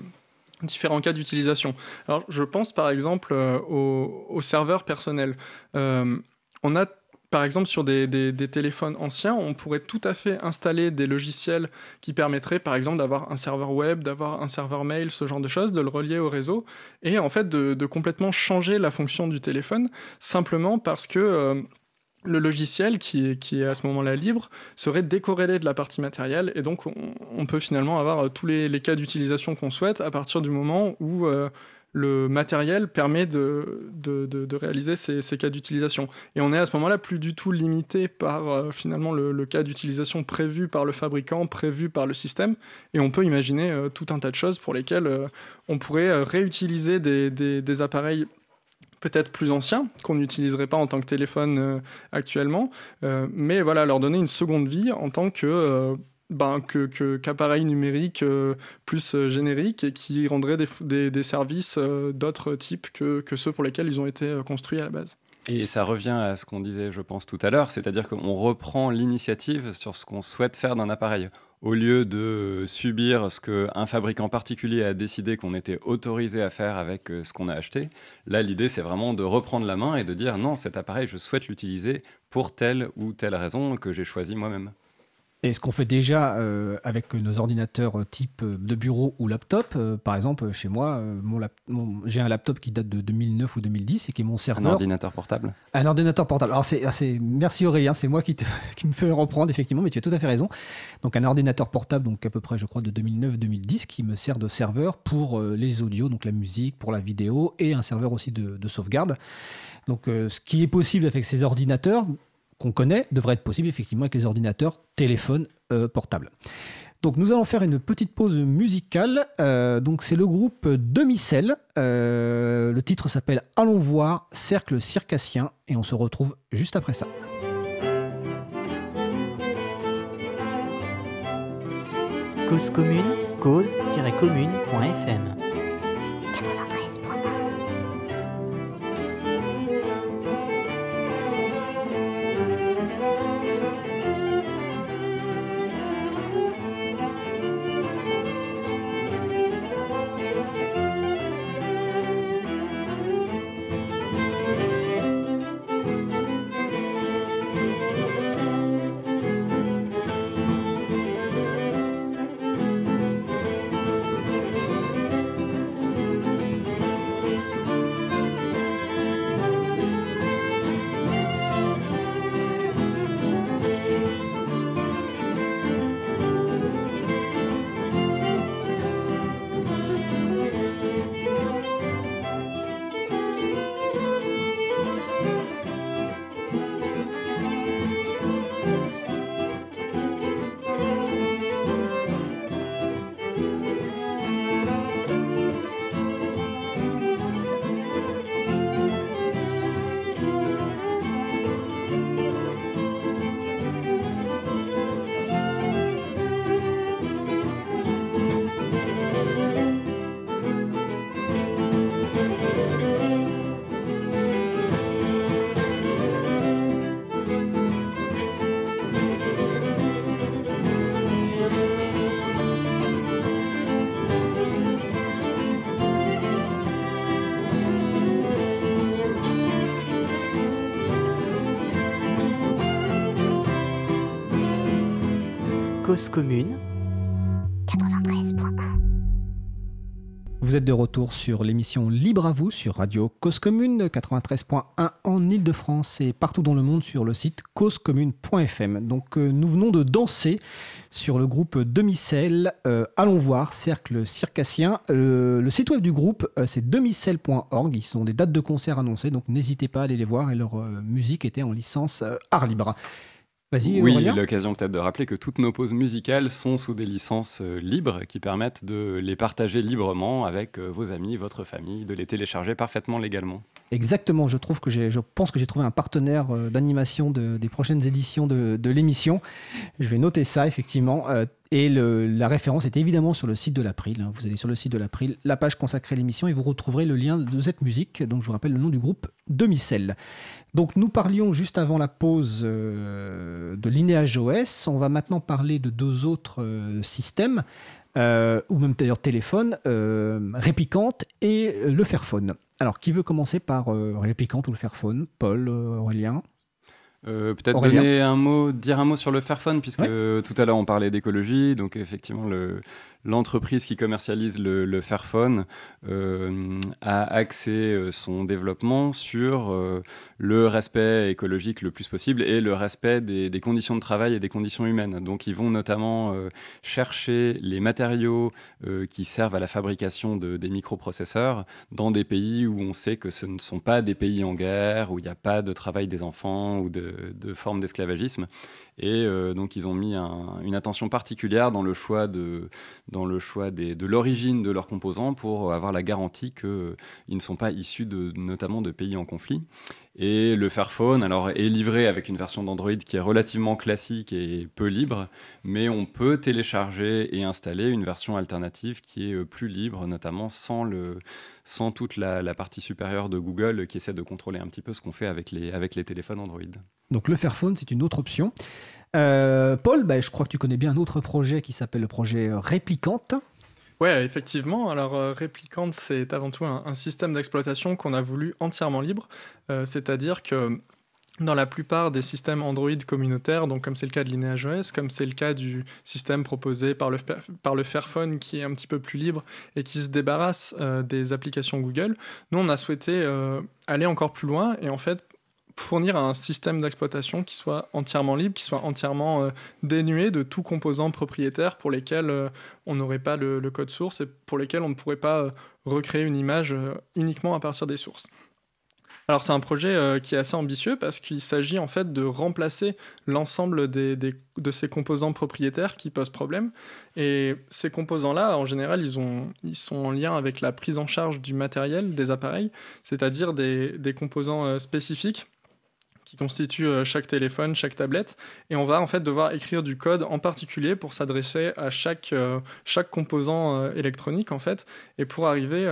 différents cas d'utilisation. Alors, je pense par exemple aux, aux, serveurs personnels. on a par exemple, sur des, téléphones anciens, on pourrait tout à fait installer des logiciels qui permettraient, par exemple, d'avoir un serveur web, d'avoir un serveur mail, ce genre de choses, de le relier au réseau, et en fait de, complètement changer la fonction du téléphone, simplement parce que euh, le logiciel, qui est, à ce moment-là libre, serait décorrélé de la partie matérielle, et donc on, peut finalement avoir tous les, cas d'utilisation qu'on souhaite à partir du moment où... Euh, le matériel permet de, de, réaliser ces, cas d'utilisation. Et on est à ce moment-là plus du tout limité par euh, finalement le, cas d'utilisation prévu par le fabricant, prévu par le système. Et on peut imaginer euh, tout un tas de choses pour lesquelles euh, on pourrait réutiliser des, des, appareils peut-être plus anciens, qu'on n'utiliserait pas en tant que téléphone actuellement, mais voilà, leur donner une seconde vie en tant que ben, que, qu'appareils numériques euh, plus euh, génériques et qui rendraient des, des, services euh, d'autres types que, que, ceux pour lesquels ils ont été construits à la base. Et ça revient à ce qu'on disait, je pense, tout à l'heure, c'est-à-dire qu'on reprend l'initiative sur ce qu'on souhaite faire d'un appareil. Au lieu de subir ce qu'un fabricant particulier a décidé qu'on était autorisé à faire avec ce qu'on a acheté, là, l'idée, c'est vraiment de reprendre la main et de dire non, cet appareil, je souhaite l'utiliser pour telle ou telle raison que j'ai choisi moi-même. Et ce qu'on fait déjà euh, avec nos ordinateurs euh, type euh, de bureau ou laptop, par exemple, chez moi, mon j'ai un laptop qui date de 2009 ou 2010 et qui est mon serveur. Un ordinateur portable Un ordinateur portable. Alors, c'est, merci Aurélien, c'est moi qui, qui, me fais reprendre, effectivement, mais tu as tout à fait raison. Donc, un ordinateur portable, donc à peu près, je crois, de 2009-2010, qui me sert de serveur pour les audios, donc la musique, pour la vidéo, et un serveur aussi de, de sauvegarde. Donc, ce qui est possible avec ces ordinateurs, qu'on connaît devrait être possible effectivement avec les ordinateurs, téléphones euh, portables. Donc nous allons faire une petite pause musicale. Euh, donc c'est le groupe Demi-Cell. Euh, le titre s'appelle Allons voir Cercle Circassien et on se retrouve juste après ça. Commune. 93.1 Vous êtes de retour sur l'émission Libre à vous sur Radio Cause Commune 93.1 en Ile-de-France et partout dans le monde sur le site causecommune.fm. Donc euh, nous venons de danser sur le groupe Demicelle. Euh, allons voir, Cercle Circassien. Euh, le site web du groupe c'est demicelle.org. Ils sont des dates de concert annoncées donc n'hésitez pas à aller les voir et leur musique était en licence art libre. Oui, l'occasion peut-être de rappeler que toutes nos pauses musicales sont sous des licences euh, libres qui permettent de les partager librement avec euh, vos amis, votre famille, de les télécharger parfaitement légalement. Exactement, je trouve que je pense que j'ai trouvé un partenaire euh, d'animation des prochaines éditions de, l'émission. Je vais noter ça effectivement. Et la référence est évidemment sur le site de l'April. Hein. Vous allez sur le site de l'April, la page consacrée à l'émission, et vous retrouverez le lien de cette musique. Donc je vous rappelle le nom du groupe Demicelle. Donc nous parlions juste avant la pause euh, de Lineage. On va maintenant parler de deux autres euh, systèmes, euh, ou même d'ailleurs téléphone, Réplicante et le Fairphone. Alors qui veut commencer par Réplicante ou le Fairphone? Paul, Aurélien? Peut-être donner un mot, dire un mot sur le Fairphone, puisque tout à l'heure on parlait d'écologie, donc effectivement le, l'entreprise qui commercialise le, Fairphone euh, a axé euh, son développement sur euh, le respect écologique le plus possible et le respect des, conditions de travail et des conditions humaines. Donc ils vont notamment chercher les matériaux qui servent à la fabrication de, des microprocesseurs dans des pays où on sait que ce ne sont pas des pays en guerre, où il n'y a pas de travail des enfants ou de, de forme d'esclavagisme. Et euh, donc, ils ont mis une attention particulière dans le choix de, dans le choix de l'origine de leurs composants pour avoir la garantie qu'ils ne sont pas issus de, notamment de pays en conflit. Et le Fairphone alors, est livré avec une version d'Android qui est relativement classique et peu libre, mais on peut télécharger et installer une version alternative qui est euh, plus libre, notamment sans, le, sans toute la, partie supérieure de Google qui essaie de contrôler un petit peu ce qu'on fait avec les, avec les téléphones Android. Donc le Fairphone, c'est une autre option. Euh, Paul, bah, je crois que tu connais bien un autre projet qui s'appelle le projet Réplicante. Ouais, effectivement. Alors, euh, Réplicante, c'est avant tout un, système d'exploitation qu'on a voulu entièrement libre. Euh, c'est-à-dire que dans la plupart des systèmes Android communautaires, donc comme c'est le cas de Lineage OS, comme c'est le cas du système proposé par le, par le Fairphone qui est un petit peu plus libre et qui se débarrasse euh, des applications Google, nous on a souhaité euh, aller encore plus loin et en fait fournir un système d'exploitation qui soit entièrement libre, qui soit entièrement euh, dénué de tout composant propriétaire pour lesquels on n'aurait pas le, code source et pour lesquels on ne pourrait pas recréer une image uniquement à partir des sources. Alors c'est un projet euh, qui est assez ambitieux parce qu'il s'agit en fait de remplacer l'ensemble de ces composants propriétaires qui posent problème. Et ces composants-là, en général, ils, ont, ils sont en lien avec la prise en charge du matériel des appareils, c'est-à-dire des, des, composants euh, spécifiques qui constituent euh, chaque téléphone, chaque tablette, et on va en fait devoir écrire du code en particulier pour s'adresser à chaque, chaque composant électronique en fait, et pour arriver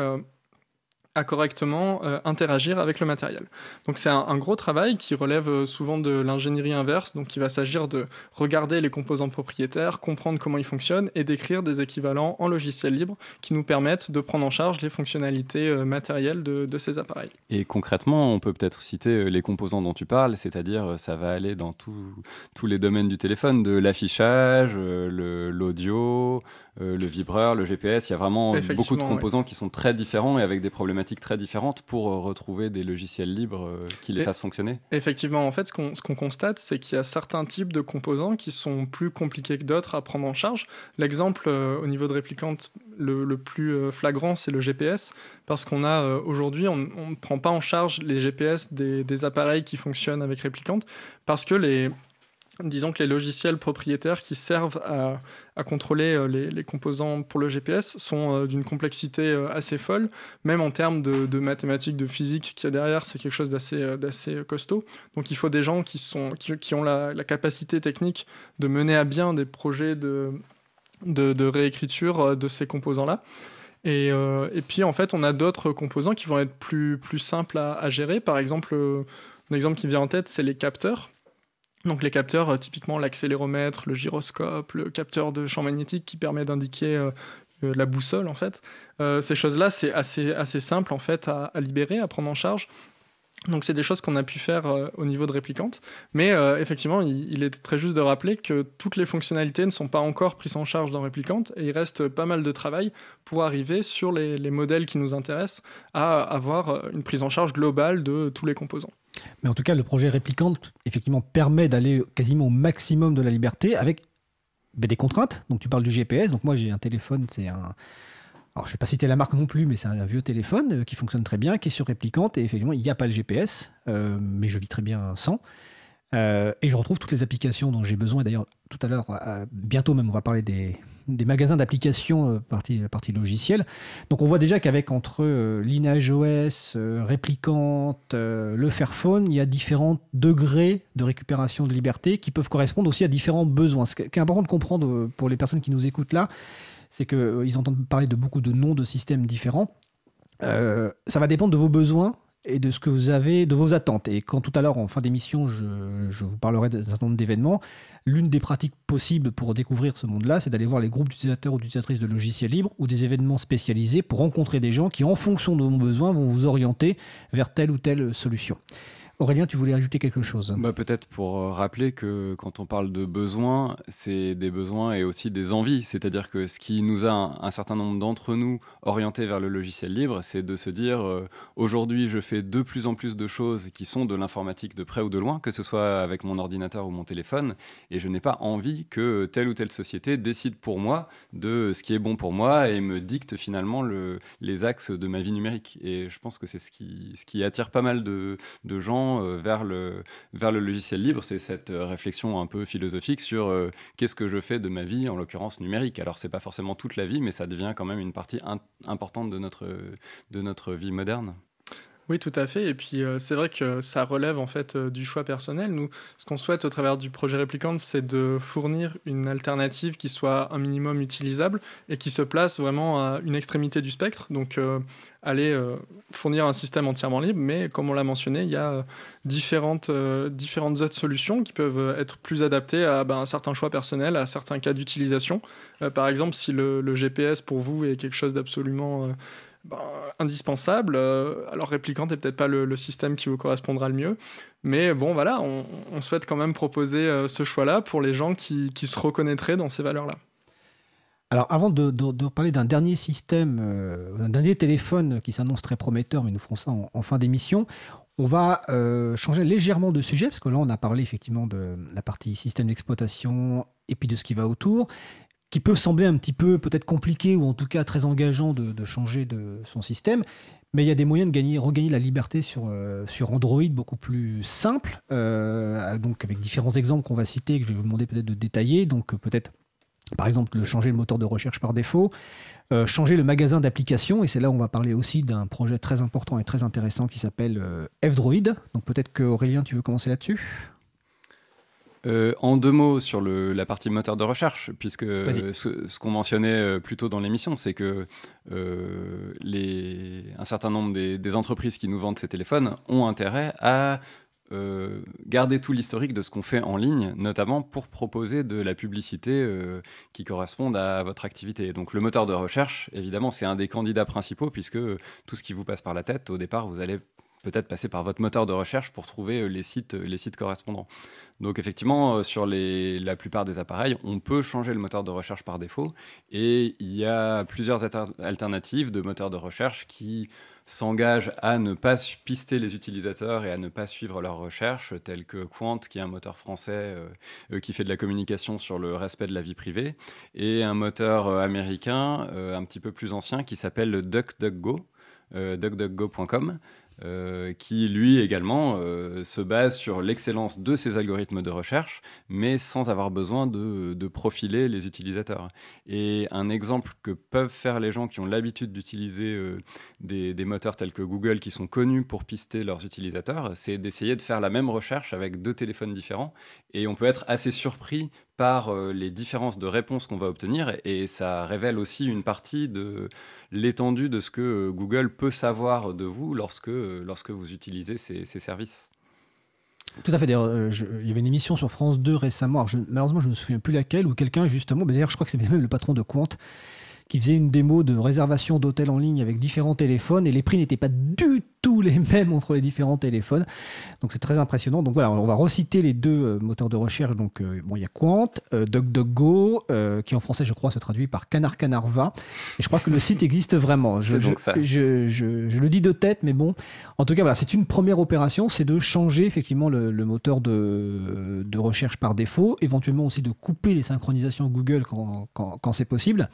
correctement euh, interagir avec le matériel. Donc c'est un, gros travail qui relève euh, souvent de l'ingénierie inverse, donc il va s'agir de regarder les composants propriétaires, comprendre comment ils fonctionnent et d'écrire des équivalents en logiciel libre qui nous permettent de prendre en charge les fonctionnalités euh, matérielles de, ces appareils. Et concrètement, on peut peut-être citer les composants dont tu parles, c'est-à-dire ça va aller dans tous les domaines du téléphone, de l'affichage, l'audio, le vibreur, le GPS, il y a vraiment beaucoup de composants qui sont très différents et avec des problématiques très différentes pour euh, retrouver des logiciels libres euh, qui les fassent fonctionner Effectivement, en fait, ce qu'on constate, c'est qu'il y a certains types de composants qui sont plus compliqués que d'autres à prendre en charge. L'exemple euh, au niveau de réplicante le, plus flagrant, c'est le GPS, parce qu'on a aujourd'hui, on ne prend pas en charge les GPS des, des appareils qui fonctionnent avec réplicante, parce que les, disons que les logiciels propriétaires qui servent à, contrôler euh, les, composants pour le GPS sont euh, d'une complexité euh, assez folle, même en termes de, mathématiques, de physique qu'il y a derrière, c'est quelque chose d'assez costaud. Donc il faut des gens qui, sont, qui, ont la, capacité technique de mener à bien des projets de, de, réécriture de ces composants-là. Et, puis en fait, on a d'autres composants qui vont être plus, plus simples à, à gérer. Par exemple, un exemple qui vient en tête, c'est les capteurs. Donc les capteurs, euh, typiquement l'accéléromètre, le gyroscope, le capteur de champ magnétique qui permet d'indiquer euh, euh, la boussole en fait. ces choses-là, c'est assez, simple en fait à, libérer, à prendre en charge. Donc c'est des choses qu'on a pu faire au niveau de réplicante. Mais effectivement, il, est très juste de rappeler que toutes les fonctionnalités ne sont pas encore prises en charge dans réplicante et il reste pas mal de travail pour arriver sur les modèles qui nous intéressent à avoir une prise en charge globale de tous les composants. Mais en tout cas, le projet réplicante, effectivement, permet d'aller quasiment au maximum de la liberté avec ben, des contraintes. Donc, tu parles du GPS. Donc, moi, j'ai un téléphone, c'est un. Alors, je ne vais pas citer la marque non plus, mais c'est un vieux téléphone euh, qui fonctionne très bien, qui est sur réplicante. Et effectivement, il n'y a pas le GPS, euh, mais je vis très bien sans. Euh, et je retrouve toutes les applications dont j'ai besoin. D'ailleurs, tout à l'heure, bientôt même, on va parler des, magasins d'applications euh, partie, partie logicielle. Donc on voit déjà qu'avec entre euh, OS, euh, Réplicante, le Fairphone, il y a différents degrés de récupération de liberté qui peuvent correspondre aussi à différents besoins. Ce qui est important de comprendre pour les personnes qui nous écoutent là, c'est qu'ils entendent parler de beaucoup de noms de systèmes différents. ça va dépendre de vos besoins et de ce que vous avez, de vos attentes. Et quand tout à l'heure, en fin d'émission, je, je, vous parlerai d'un certain nombre d'événements, l'une des pratiques possibles pour découvrir ce monde-là, c'est d'aller voir les groupes d'utilisateurs ou d'utilisatrices de logiciels libres ou des événements spécialisés pour rencontrer des gens qui, en fonction de vos besoins, vont vous orienter vers telle ou telle solution. Aurélien, tu voulais ajouter quelque chose? Bah, Peut-être pour euh, rappeler que quand on parle de besoins, c'est des besoins et aussi des envies. C'est-à-dire que ce qui nous a un, certain nombre d'entre nous orientés vers le logiciel libre, c'est de se dire euh, aujourd'hui je fais de plus en plus de choses qui sont de l'informatique de près ou de loin, que ce soit avec mon ordinateur ou mon téléphone, et je n'ai pas envie que telle ou telle société décide pour moi de ce qui est bon pour moi et me dicte finalement le, les axes de ma vie numérique. Et je pense que c'est ce qui, attire pas mal de gens euh, vers, le, vers le logiciel libre, c'est cette euh, réflexion un peu philosophique sur euh, qu'est-ce que je fais de ma vie, en l'occurrence numérique. Alors, c'est pas forcément toute la vie, mais ça devient quand même une partie importante de notre, de notre vie moderne. Oui, tout à fait. Et puis, c'est vrai que ça relève en fait du choix personnel. Nous, ce qu'on souhaite au travers du projet Réplicante, c'est de fournir une alternative qui soit un minimum utilisable et qui se place vraiment à une extrémité du spectre. Donc, aller fournir un système entièrement libre, mais comme on l'a mentionné, il y a différentes, différentes autres solutions qui peuvent être plus adaptées à ben, un certain choix personnel, à certains cas d'utilisation. par exemple, si le, GPS pour vous est quelque chose d'absolument ben, indispensable. Euh, alors Réplicant n'est peut-être pas le, système qui vous correspondra le mieux, mais bon voilà, on, souhaite quand même proposer euh, ce choix-là pour les gens qui, se reconnaîtraient dans ces valeurs-là. Alors avant de, parler d'un dernier système, euh, d'un dernier téléphone qui s'annonce très prometteur, mais nous ferons ça en, fin d'émission, on va changer légèrement de sujet, parce que là on a parlé effectivement de la partie système d'exploitation et puis de ce qui va autour qui peut sembler un petit peu peut-être compliqué ou en tout cas très engageant de, changer de son système, mais il y a des moyens de gagner, regagner la liberté sur, euh, sur Android beaucoup plus simple, euh, donc avec différents exemples qu'on va citer que je vais vous demander peut-être de détailler. Donc euh, peut-être par exemple, changer le moteur de recherche par défaut, changer le magasin d'applications, et c'est là où on va parler aussi d'un projet très important et très intéressant qui s'appelle F-Droid. Donc peut-être que Aurélien, tu veux commencer là-dessus? Euh, en deux mots sur la partie moteur de recherche, puisque ce, qu'on mentionnait euh, plus tôt dans l'émission, c'est que euh, un certain nombre des, entreprises qui nous vendent ces téléphones ont intérêt à garder tout l'historique de ce qu'on fait en ligne, notamment pour proposer de la publicité qui corresponde à votre activité. Donc le moteur de recherche, évidemment, c'est un des candidats principaux, puisque tout ce qui vous passe par la tête, au départ, vous allez peut-être passer par votre moteur de recherche pour trouver les sites, les sites correspondants. Donc effectivement, euh, sur la plupart des appareils, on peut changer le moteur de recherche par défaut. Et il y a plusieurs alternatives de moteurs de recherche qui s'engagent à ne pas pister les utilisateurs et à ne pas suivre leurs recherches, tels que Quant, qui est un moteur français euh, euh, qui fait de la communication sur le respect de la vie privée, et un moteur américain un petit peu plus ancien qui s'appelle DuckDuckGo, duckduckgo.com, euh, qui lui également euh, se base sur l'excellence de ses algorithmes de recherche, mais sans avoir besoin de, profiler les utilisateurs. Et un exemple que peuvent faire les gens qui ont l'habitude d'utiliser euh, des, des, moteurs tels que Google, qui sont connus pour pister leurs utilisateurs, c'est d'essayer de faire la même recherche avec deux téléphones différents. Et on peut être assez surpris par euh, les différences de réponses qu'on va obtenir et ça révèle aussi une partie de l'étendue de ce que euh, Google peut savoir de vous lorsque, euh, lorsque vous utilisez ces, services. Tout à fait. D'ailleurs, il y avait une émission sur France 2 récemment. malheureusement, je ne me souviens plus laquelle, où quelqu'un, justement, d'ailleurs, je crois que c'est même le patron de Quant, qui faisait une démo de réservation d'hôtel en ligne avec différents téléphones et les prix n'étaient pas du tout les mêmes entre les différents téléphones. Donc c'est très impressionnant. Donc voilà, on va reciter les deux euh, moteurs de recherche. Donc euh, bon, il y a Quant, euh, DuckDuckGo, qui en français je crois se traduit par Canard Canard va. Et je crois que le site existe vraiment. Je, donc ça. Je, je, le dis de tête, mais bon. En tout cas, voilà, c'est une première opération, c'est de changer effectivement le, moteur de, de, recherche par défaut, éventuellement aussi de couper les synchronisations Google quand, quand, quand c'est possible.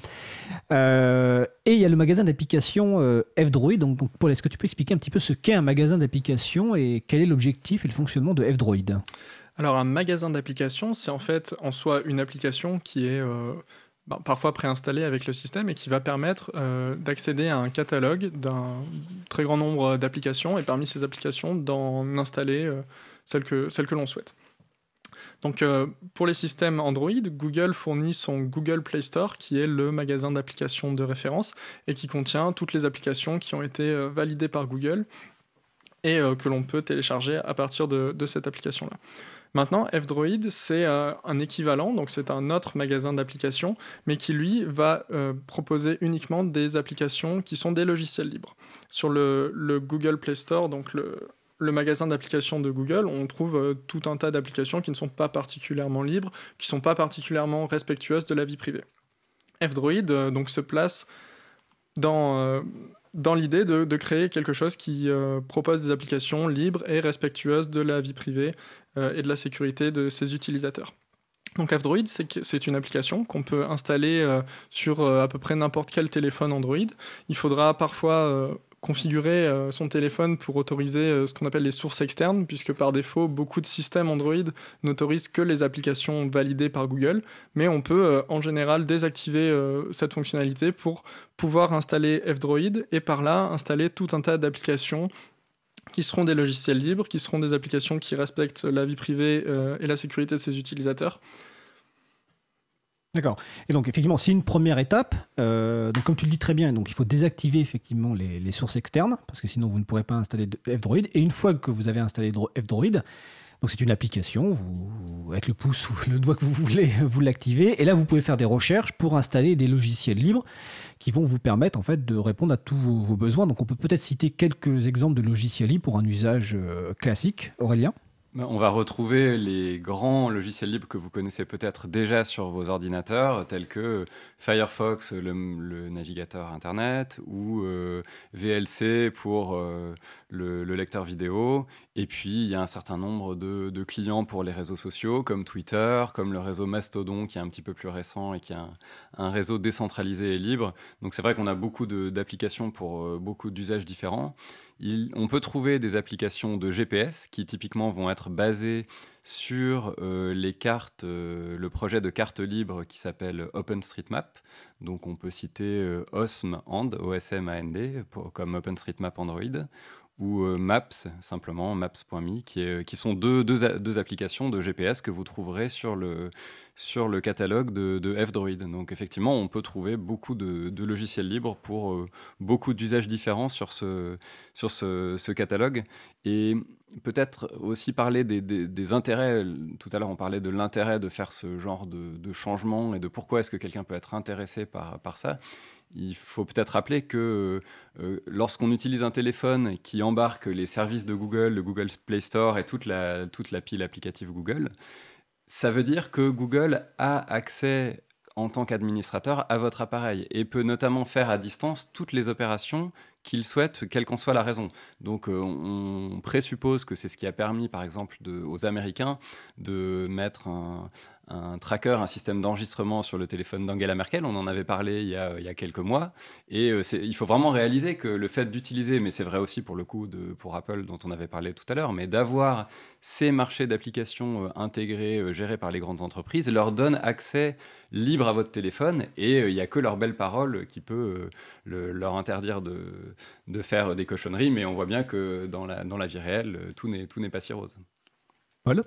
Euh, et il y a le magasin d'applications euh, F-Droid. Donc, Paul, est-ce que tu peux expliquer un petit peu ce qu'est un magasin d'applications et quel est l'objectif et le fonctionnement de F-Droid? Alors, un magasin d'applications, c'est en fait en soi une application qui est euh, bah, parfois préinstallée avec le système et qui va permettre d'accéder à un catalogue d'un très grand nombre d'applications et parmi ces applications d'en installer celles que, celles que l'on souhaite. Donc euh, pour les systèmes Android, Google fournit son Google Play Store qui est le magasin d'applications de référence et qui contient toutes les applications qui ont été euh, validées par Google et euh, que l'on peut télécharger à partir de, cette application-là. Maintenant, F-Droid, c'est un équivalent, donc c'est un autre magasin d'applications, mais qui lui va proposer uniquement des applications qui sont des logiciels libres. Sur le, le Google Play Store, donc le, le magasin d'applications de Google, on trouve euh, tout un tas d'applications qui ne sont pas particulièrement libres, qui ne sont pas particulièrement respectueuses de la vie privée. F-Droid euh, donc se place dans, euh, dans l'idée de, créer quelque chose qui propose des applications libres et respectueuses de la vie privée et de la sécurité de ses utilisateurs. Donc F-Droid, c'est une application qu'on peut installer sur à peu près n'importe quel téléphone Android. Il faudra parfois configurer euh, son téléphone pour autoriser euh, ce qu'on appelle les sources externes, puisque par défaut, beaucoup de systèmes Android n'autorisent que les applications validées par Google, mais on peut euh, en général désactiver cette fonctionnalité pour pouvoir installer F-Droid et par là installer tout un tas d'applications qui seront des logiciels libres, qui seront des applications qui respectent la vie privée et la sécurité de ses utilisateurs. D'accord. Et donc effectivement, c'est une première étape. Euh, donc comme tu le dis très bien, donc il faut désactiver effectivement les, sources externes parce que sinon vous ne pourrez pas installer F-Droid. Et une fois que vous avez installé Dro- F-Droid, donc c'est une application, avec le pouce ou le doigt que vous voulez, vous l'activez. Et là, vous pouvez faire des recherches pour installer des logiciels libres qui vont vous permettre en fait de répondre à tous vos, besoins. Donc on peut peut-être citer quelques exemples de logiciels libres pour un usage euh, classique. Aurélien? On va retrouver les grands logiciels libres que vous connaissez peut-être déjà sur vos ordinateurs, tels que Firefox, le, navigateur Internet, ou euh, VLC pour euh, le, le lecteur vidéo. Et puis, il y a un certain nombre de, clients pour les réseaux sociaux, comme Twitter, comme le réseau Mastodon, qui est un petit peu plus récent et qui est un, réseau décentralisé et libre. Donc, c'est vrai qu'on a beaucoup d'applications pour euh, beaucoup d'usages différents. On peut trouver des applications de GPS qui typiquement vont être basées sur euh, les cartes, euh, le projet de carte libre qui s'appelle OpenStreetMap. Donc on peut citer euh, OSM and, OSM-AND, pour- comme OpenStreetMap Android, ou euh, Maps, simplement, maps.me, qui, qui sont deux, deux, deux applications de GPS que vous trouverez sur le, sur le catalogue de, de F-Droid. Donc effectivement, on peut trouver beaucoup de, logiciels libres pour euh, beaucoup d'usages différents sur ce, sur ce, catalogue. Et peut-être aussi parler des, des- des intérêts. Tout à l'heure, on parlait de l'intérêt de faire ce genre de, de changement et de pourquoi est-ce que quelqu'un peut être intéressé par, par ça. Il faut peut-être rappeler que euh, lorsqu'on utilise un téléphone qui embarque les services de Google, le Google Play Store et toute la, toute la pile applicative Google, ça veut dire que Google a accès en tant qu'administrateur à votre appareil et peut notamment faire à distance toutes les opérations qu'il souhaite, quelle qu'en soit la raison. Donc euh, on présuppose que c'est ce qui a permis, par exemple, aux Américains de mettre un, un tracker, un système d'enregistrement sur le téléphone d'Angela Merkel. On en avait parlé il y a, il y a quelques mois. Et euh, il faut vraiment réaliser que le fait d'utiliser, mais c'est vrai aussi pour le coup de, pour Apple dont on avait parlé tout à l'heure, mais d'avoir ces marchés d'applications euh, intégrés, euh, gérés par les grandes entreprises, leur donne accès libre à votre téléphone et il n'y a que leur belle parole qui peut le- leur interdire de, de faire des cochonneries, mais on voit bien que dans la, dans la vie réelle, tout n'est pas si rose. Paul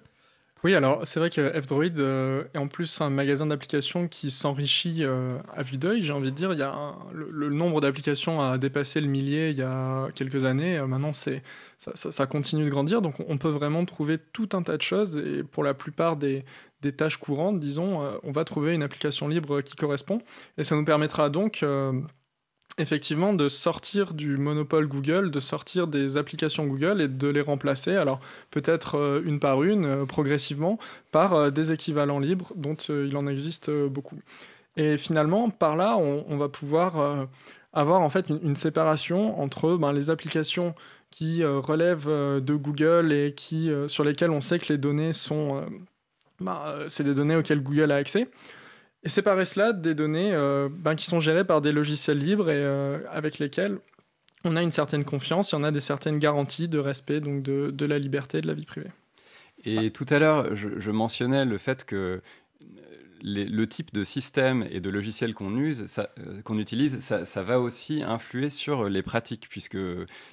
Oui, alors c'est vrai que F-Droid euh, est en plus un magasin d'applications qui s'enrichit euh, à vue d'œil, j'ai envie de dire. Il y a le, nombre d'applications a dépassé le millier il y a quelques années. Euh, maintenant, ça, ça- continue de grandir. Donc, on peut vraiment trouver tout un tas de choses. Et pour la plupart des, des tâches courantes, disons, on va trouver une application libre qui correspond. Et ça nous permettra donc. Effectivement, de sortir du monopole Google, de sortir des applications Google et de les remplacer. Alors, peut-être euh, une par une, euh, progressivement, par euh, des équivalents libres dont il en existe beaucoup. Et finalement, par là, on, va pouvoir avoir en fait une, séparation entre ben, les applications qui relèvent de Google et qui, sur lesquelles on sait que les données sont... ben, c'est des données auxquelles Google a accès. Et séparer cela des données euh, ben, qui sont gérées par des logiciels libres et euh, avec lesquels on a une certaine confiance et on a des certaines garanties de respect donc de, de la liberté et de la vie privée. Et tout à l'heure, je, mentionnais le fait que le type de système et de logiciel qu'on use, euh, qu'on utilise, ça, va aussi influer sur les pratiques, puisque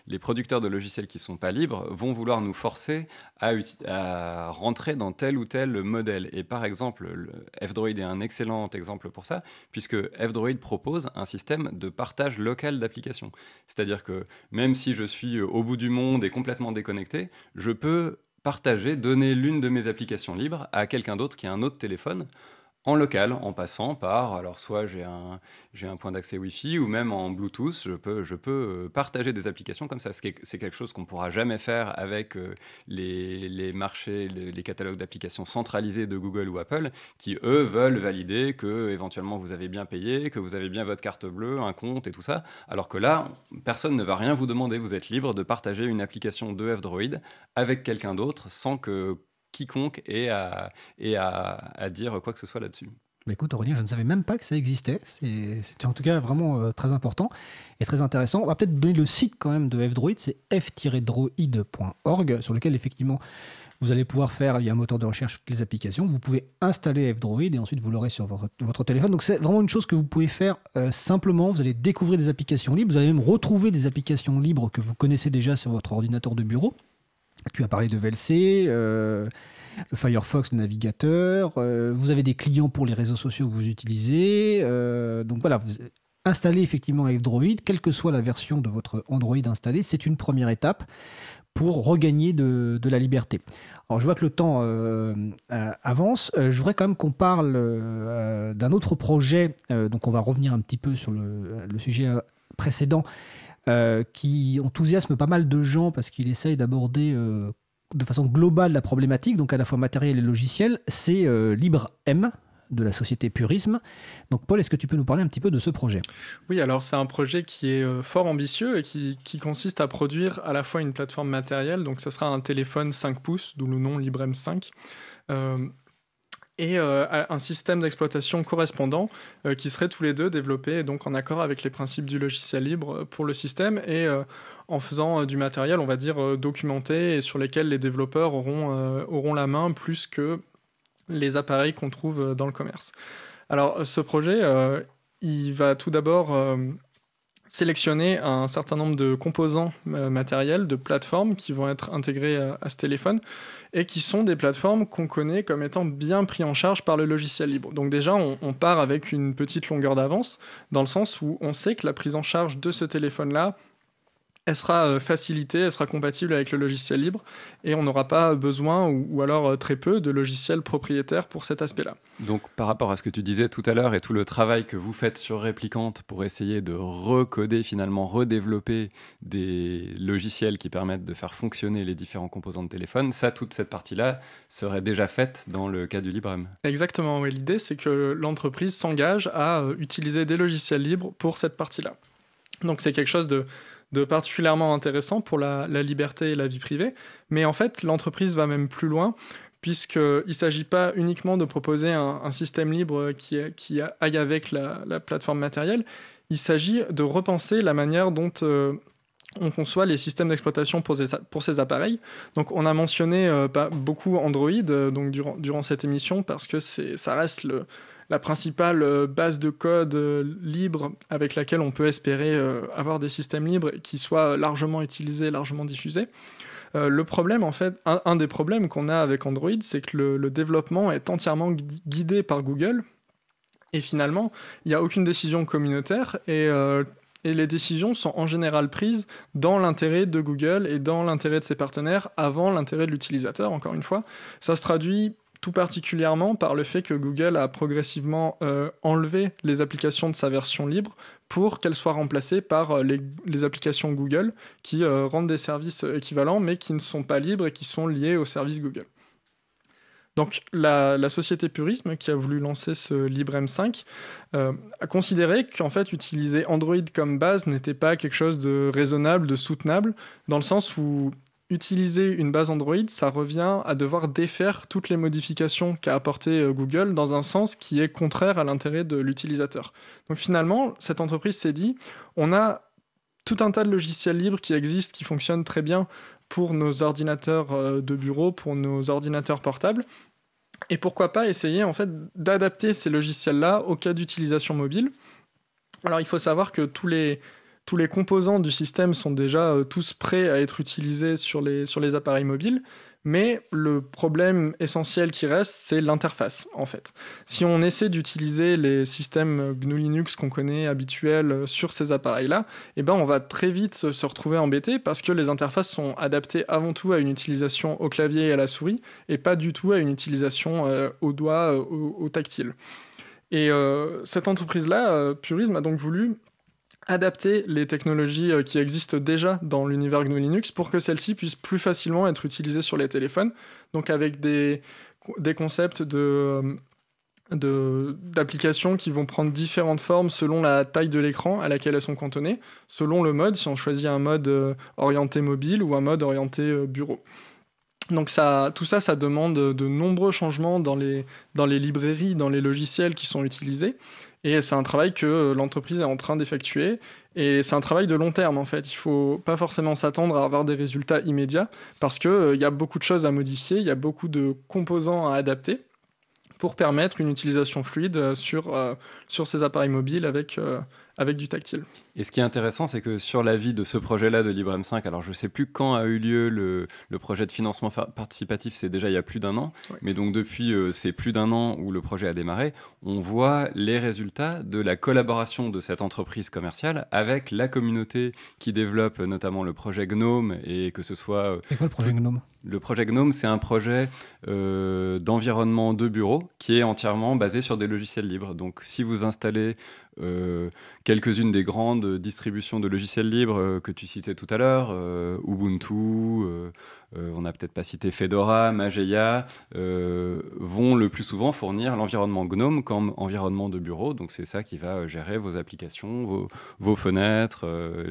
les producteurs de logiciels qui sont pas libres vont vouloir nous forcer à, rentrer dans tel ou tel modèle. Et par exemple, le F-Droid est un excellent exemple pour ça, puisque F-Droid propose un système de partage local d'applications. C'est-à-dire que même si je suis au bout du monde et complètement déconnecté, je peux partager, donner l'une de mes applications libres à quelqu'un d'autre qui a un autre téléphone en local, en passant par, alors soit j'ai un, point d'accès Wi-Fi ou même en Bluetooth, je peux, je peux euh, partager des applications comme ça. C'est quelque chose qu'on pourra jamais faire avec euh, les, marchés, les, les catalogues d'applications centralisés de Google ou Apple, qui eux veulent valider que éventuellement vous avez bien payé, que vous avez bien votre carte bleue, un compte et tout ça. Alors que là, personne ne va rien vous demander. Vous êtes libre de partager une application de F-Droid avec quelqu'un d'autre sans que quiconque ait à, dire quoi que ce soit là-dessus. Bah écoute Aurélien, je ne savais même pas que ça existait. C'est en tout cas vraiment euh, très important et très intéressant. On va peut-être donner le site quand même de F-Droid, c'est f-droid.org, sur lequel effectivement vous allez pouvoir faire, il y a un moteur de recherche, toutes les applications. Vous pouvez installer F-Droid et ensuite vous l'aurez sur votre, votre téléphone. Donc c'est vraiment une chose que vous pouvez faire euh, simplement. Vous allez découvrir des applications libres. Vous allez même retrouver des applications libres que vous connaissez déjà sur votre ordinateur de bureau. Tu as parlé de VLC. euh, le Firefox, le navigateur. vous avez des clients pour les réseaux sociaux que vous utilisez. donc voilà, vous installez effectivement Android, quelle que soit la version de votre Android installée, c'est une première étape pour regagner de, la liberté. Alors je vois que le temps euh, euh, avance. Euh, je voudrais quand même qu'on parle d'un autre projet, donc on va revenir un petit peu sur le sujet précédent, qui enthousiasme pas mal de gens parce qu'il essaye d'aborder de façon globale la problématique, donc à la fois matériel et logiciel, c'est LibreM, de la société Purisme. Donc Paul, est-ce que tu peux nous parler un petit peu de ce projet? Oui, alors c'est un projet qui est euh, fort ambitieux et qui, consiste à produire à la fois une plateforme matérielle, donc ce sera un téléphone 5 pouces, d'où le nom Librem 5. Euh, et euh, un système d'exploitation correspondant qui seraient tous les deux développés donc en accord avec les principes du logiciel libre pour le système et en faisant du matériel, on va dire, documenté et sur lesquels les développeurs auront, auront la main plus que les appareils qu'on trouve euh, dans le commerce. Alors ce projet, euh, il va tout d'abord euh, sélectionner un certain nombre de composants matériels, de plateformes qui vont être intégrées à, ce téléphone et qui sont des plateformes qu'on connaît comme étant bien pris en charge par le logiciel libre. Donc déjà, on part avec une petite longueur d'avance dans le sens où on sait que la prise en charge de ce téléphone-là elle sera euh, facilitée, elle sera compatible avec le logiciel libre et on n'aura pas besoin ou, alors euh, très peu de logiciels propriétaires pour cet aspect-là. Donc par rapport à ce que tu disais tout à l'heure et tout le travail que vous faites sur Réplicante pour essayer de recoder finalement, redévelopper des logiciels qui permettent de faire fonctionner les différents composants de téléphone, ça, toute cette partie-là serait déjà faite dans le cas du LibreM. Exactement, oui. l'idée c'est que l'entreprise s'engage à euh, utiliser des logiciels libres pour cette partie-là. Donc c'est quelque chose de de particulièrement intéressant pour la, liberté et la vie privée. Mais en fait, l'entreprise va même plus loin, puisqu'il ne s'agit pas uniquement de proposer un, système libre qui, qui, aille avec la, plateforme matérielle, il s'agit de repenser la manière dont euh, on conçoit les systèmes d'exploitation pour, ces appareils. Donc on a mentionné euh, beaucoup Android euh, donc durant, durant cette émission, parce que ça reste le la principale euh, base de code euh, libre avec laquelle on peut espérer euh, avoir des systèmes libres qui soient largement utilisés, largement diffusés. le problème, en fait, un, des problèmes qu'on a avec Android, c'est que le, développement est entièrement guidé par Google. Et finalement, il n'y a aucune décision communautaire et, et, les décisions sont en général prises dans l'intérêt de Google et dans l'intérêt de ses partenaires avant l'intérêt de l'utilisateur, encore une fois. Ça se traduit tout particulièrement par le fait que Google a progressivement euh, enlevé les applications de sa version libre pour qu'elles soient remplacées par euh, les, applications Google qui euh, rendent des services équivalents mais qui ne sont pas libres et qui sont liés au service Google. Donc la, société Purisme, qui a voulu lancer ce LibreM5, a considéré qu'en fait utiliser Android comme base n'était pas quelque chose de raisonnable, de soutenable, dans le sens où utiliser une base Android, ça revient à devoir défaire toutes les modifications qu'a apporté euh, Google dans un sens qui est contraire à l'intérêt de l'utilisateur. Donc finalement, cette entreprise s'est dit, on a tout un tas de logiciels libres qui existent, qui fonctionnent très bien pour nos ordinateurs euh, de bureau, pour nos ordinateurs portables. Et pourquoi pas essayer en fait d'adapter ces logiciels-là au cas d'utilisation mobile. Alors il faut savoir que tous les tous les composants du système sont déjà euh, tous prêts à être utilisés sur les, sur les appareils mobiles, mais le problème essentiel qui reste, c'est l'interface, en fait. Si on essaie d'utiliser les systèmes GNU Linux qu'on connaît habituels euh, sur ces appareils-là, eh ben on va très vite se retrouver embêté parce que les interfaces sont adaptées avant tout à une utilisation au clavier et à la souris, et pas du tout à une utilisation euh, au doigt, au, tactile. Et cette entreprise-là, Purisme, a donc voulu adapter les technologies euh, qui existent déjà dans l'univers GNU Linux pour que celles-ci puissent plus facilement être utilisées sur les téléphones, donc avec des, concepts de d'applications qui vont prendre différentes formes selon la taille de l'écran à laquelle elles sont cantonnées, selon le mode, si on choisit un mode euh, orienté mobile ou un mode orienté euh, bureau. Donc ça, tout ça, ça demande de nombreux changements dans les librairies, dans les logiciels qui sont utilisés. Et c'est un travail que euh, l'entreprise est en train d'effectuer. Et c'est un travail de long terme, en fait. Il ne faut pas forcément s'attendre à avoir des résultats immédiats parce qu'il euh, y a beaucoup de choses à modifier, il y a beaucoup de composants à adapter pour permettre une utilisation fluide euh, sur, sur ces appareils mobiles avec, avec du tactile. Et ce qui est intéressant, c'est que sur la vie de ce projet-là de LibreM5, alors je ne sais plus quand a eu lieu le, le projet de financement participatif, c'est déjà il y a plus d'un an, mais donc depuis euh, ces plus d'un an où le projet a démarré, on voit les résultats de la collaboration de cette entreprise commerciale avec la communauté qui développe notamment le projet Gnome et que ce soit... Euh, c'est quoi le projet Gnome? Le projet Gnome, c'est un projet euh, d'environnement de bureau qui est entièrement basé sur des logiciels libres. Donc, si vous installez euh, quelques-unes des grandes distributions de logiciels libres euh, que tu citais tout à l'heure, euh, Ubuntu, on n'a peut-être pas cité Fedora, Mageia, vont le plus souvent fournir l'environnement GNOME comme environnement de bureau. Donc c'est ça qui va gérer vos applications, vos, vos fenêtres,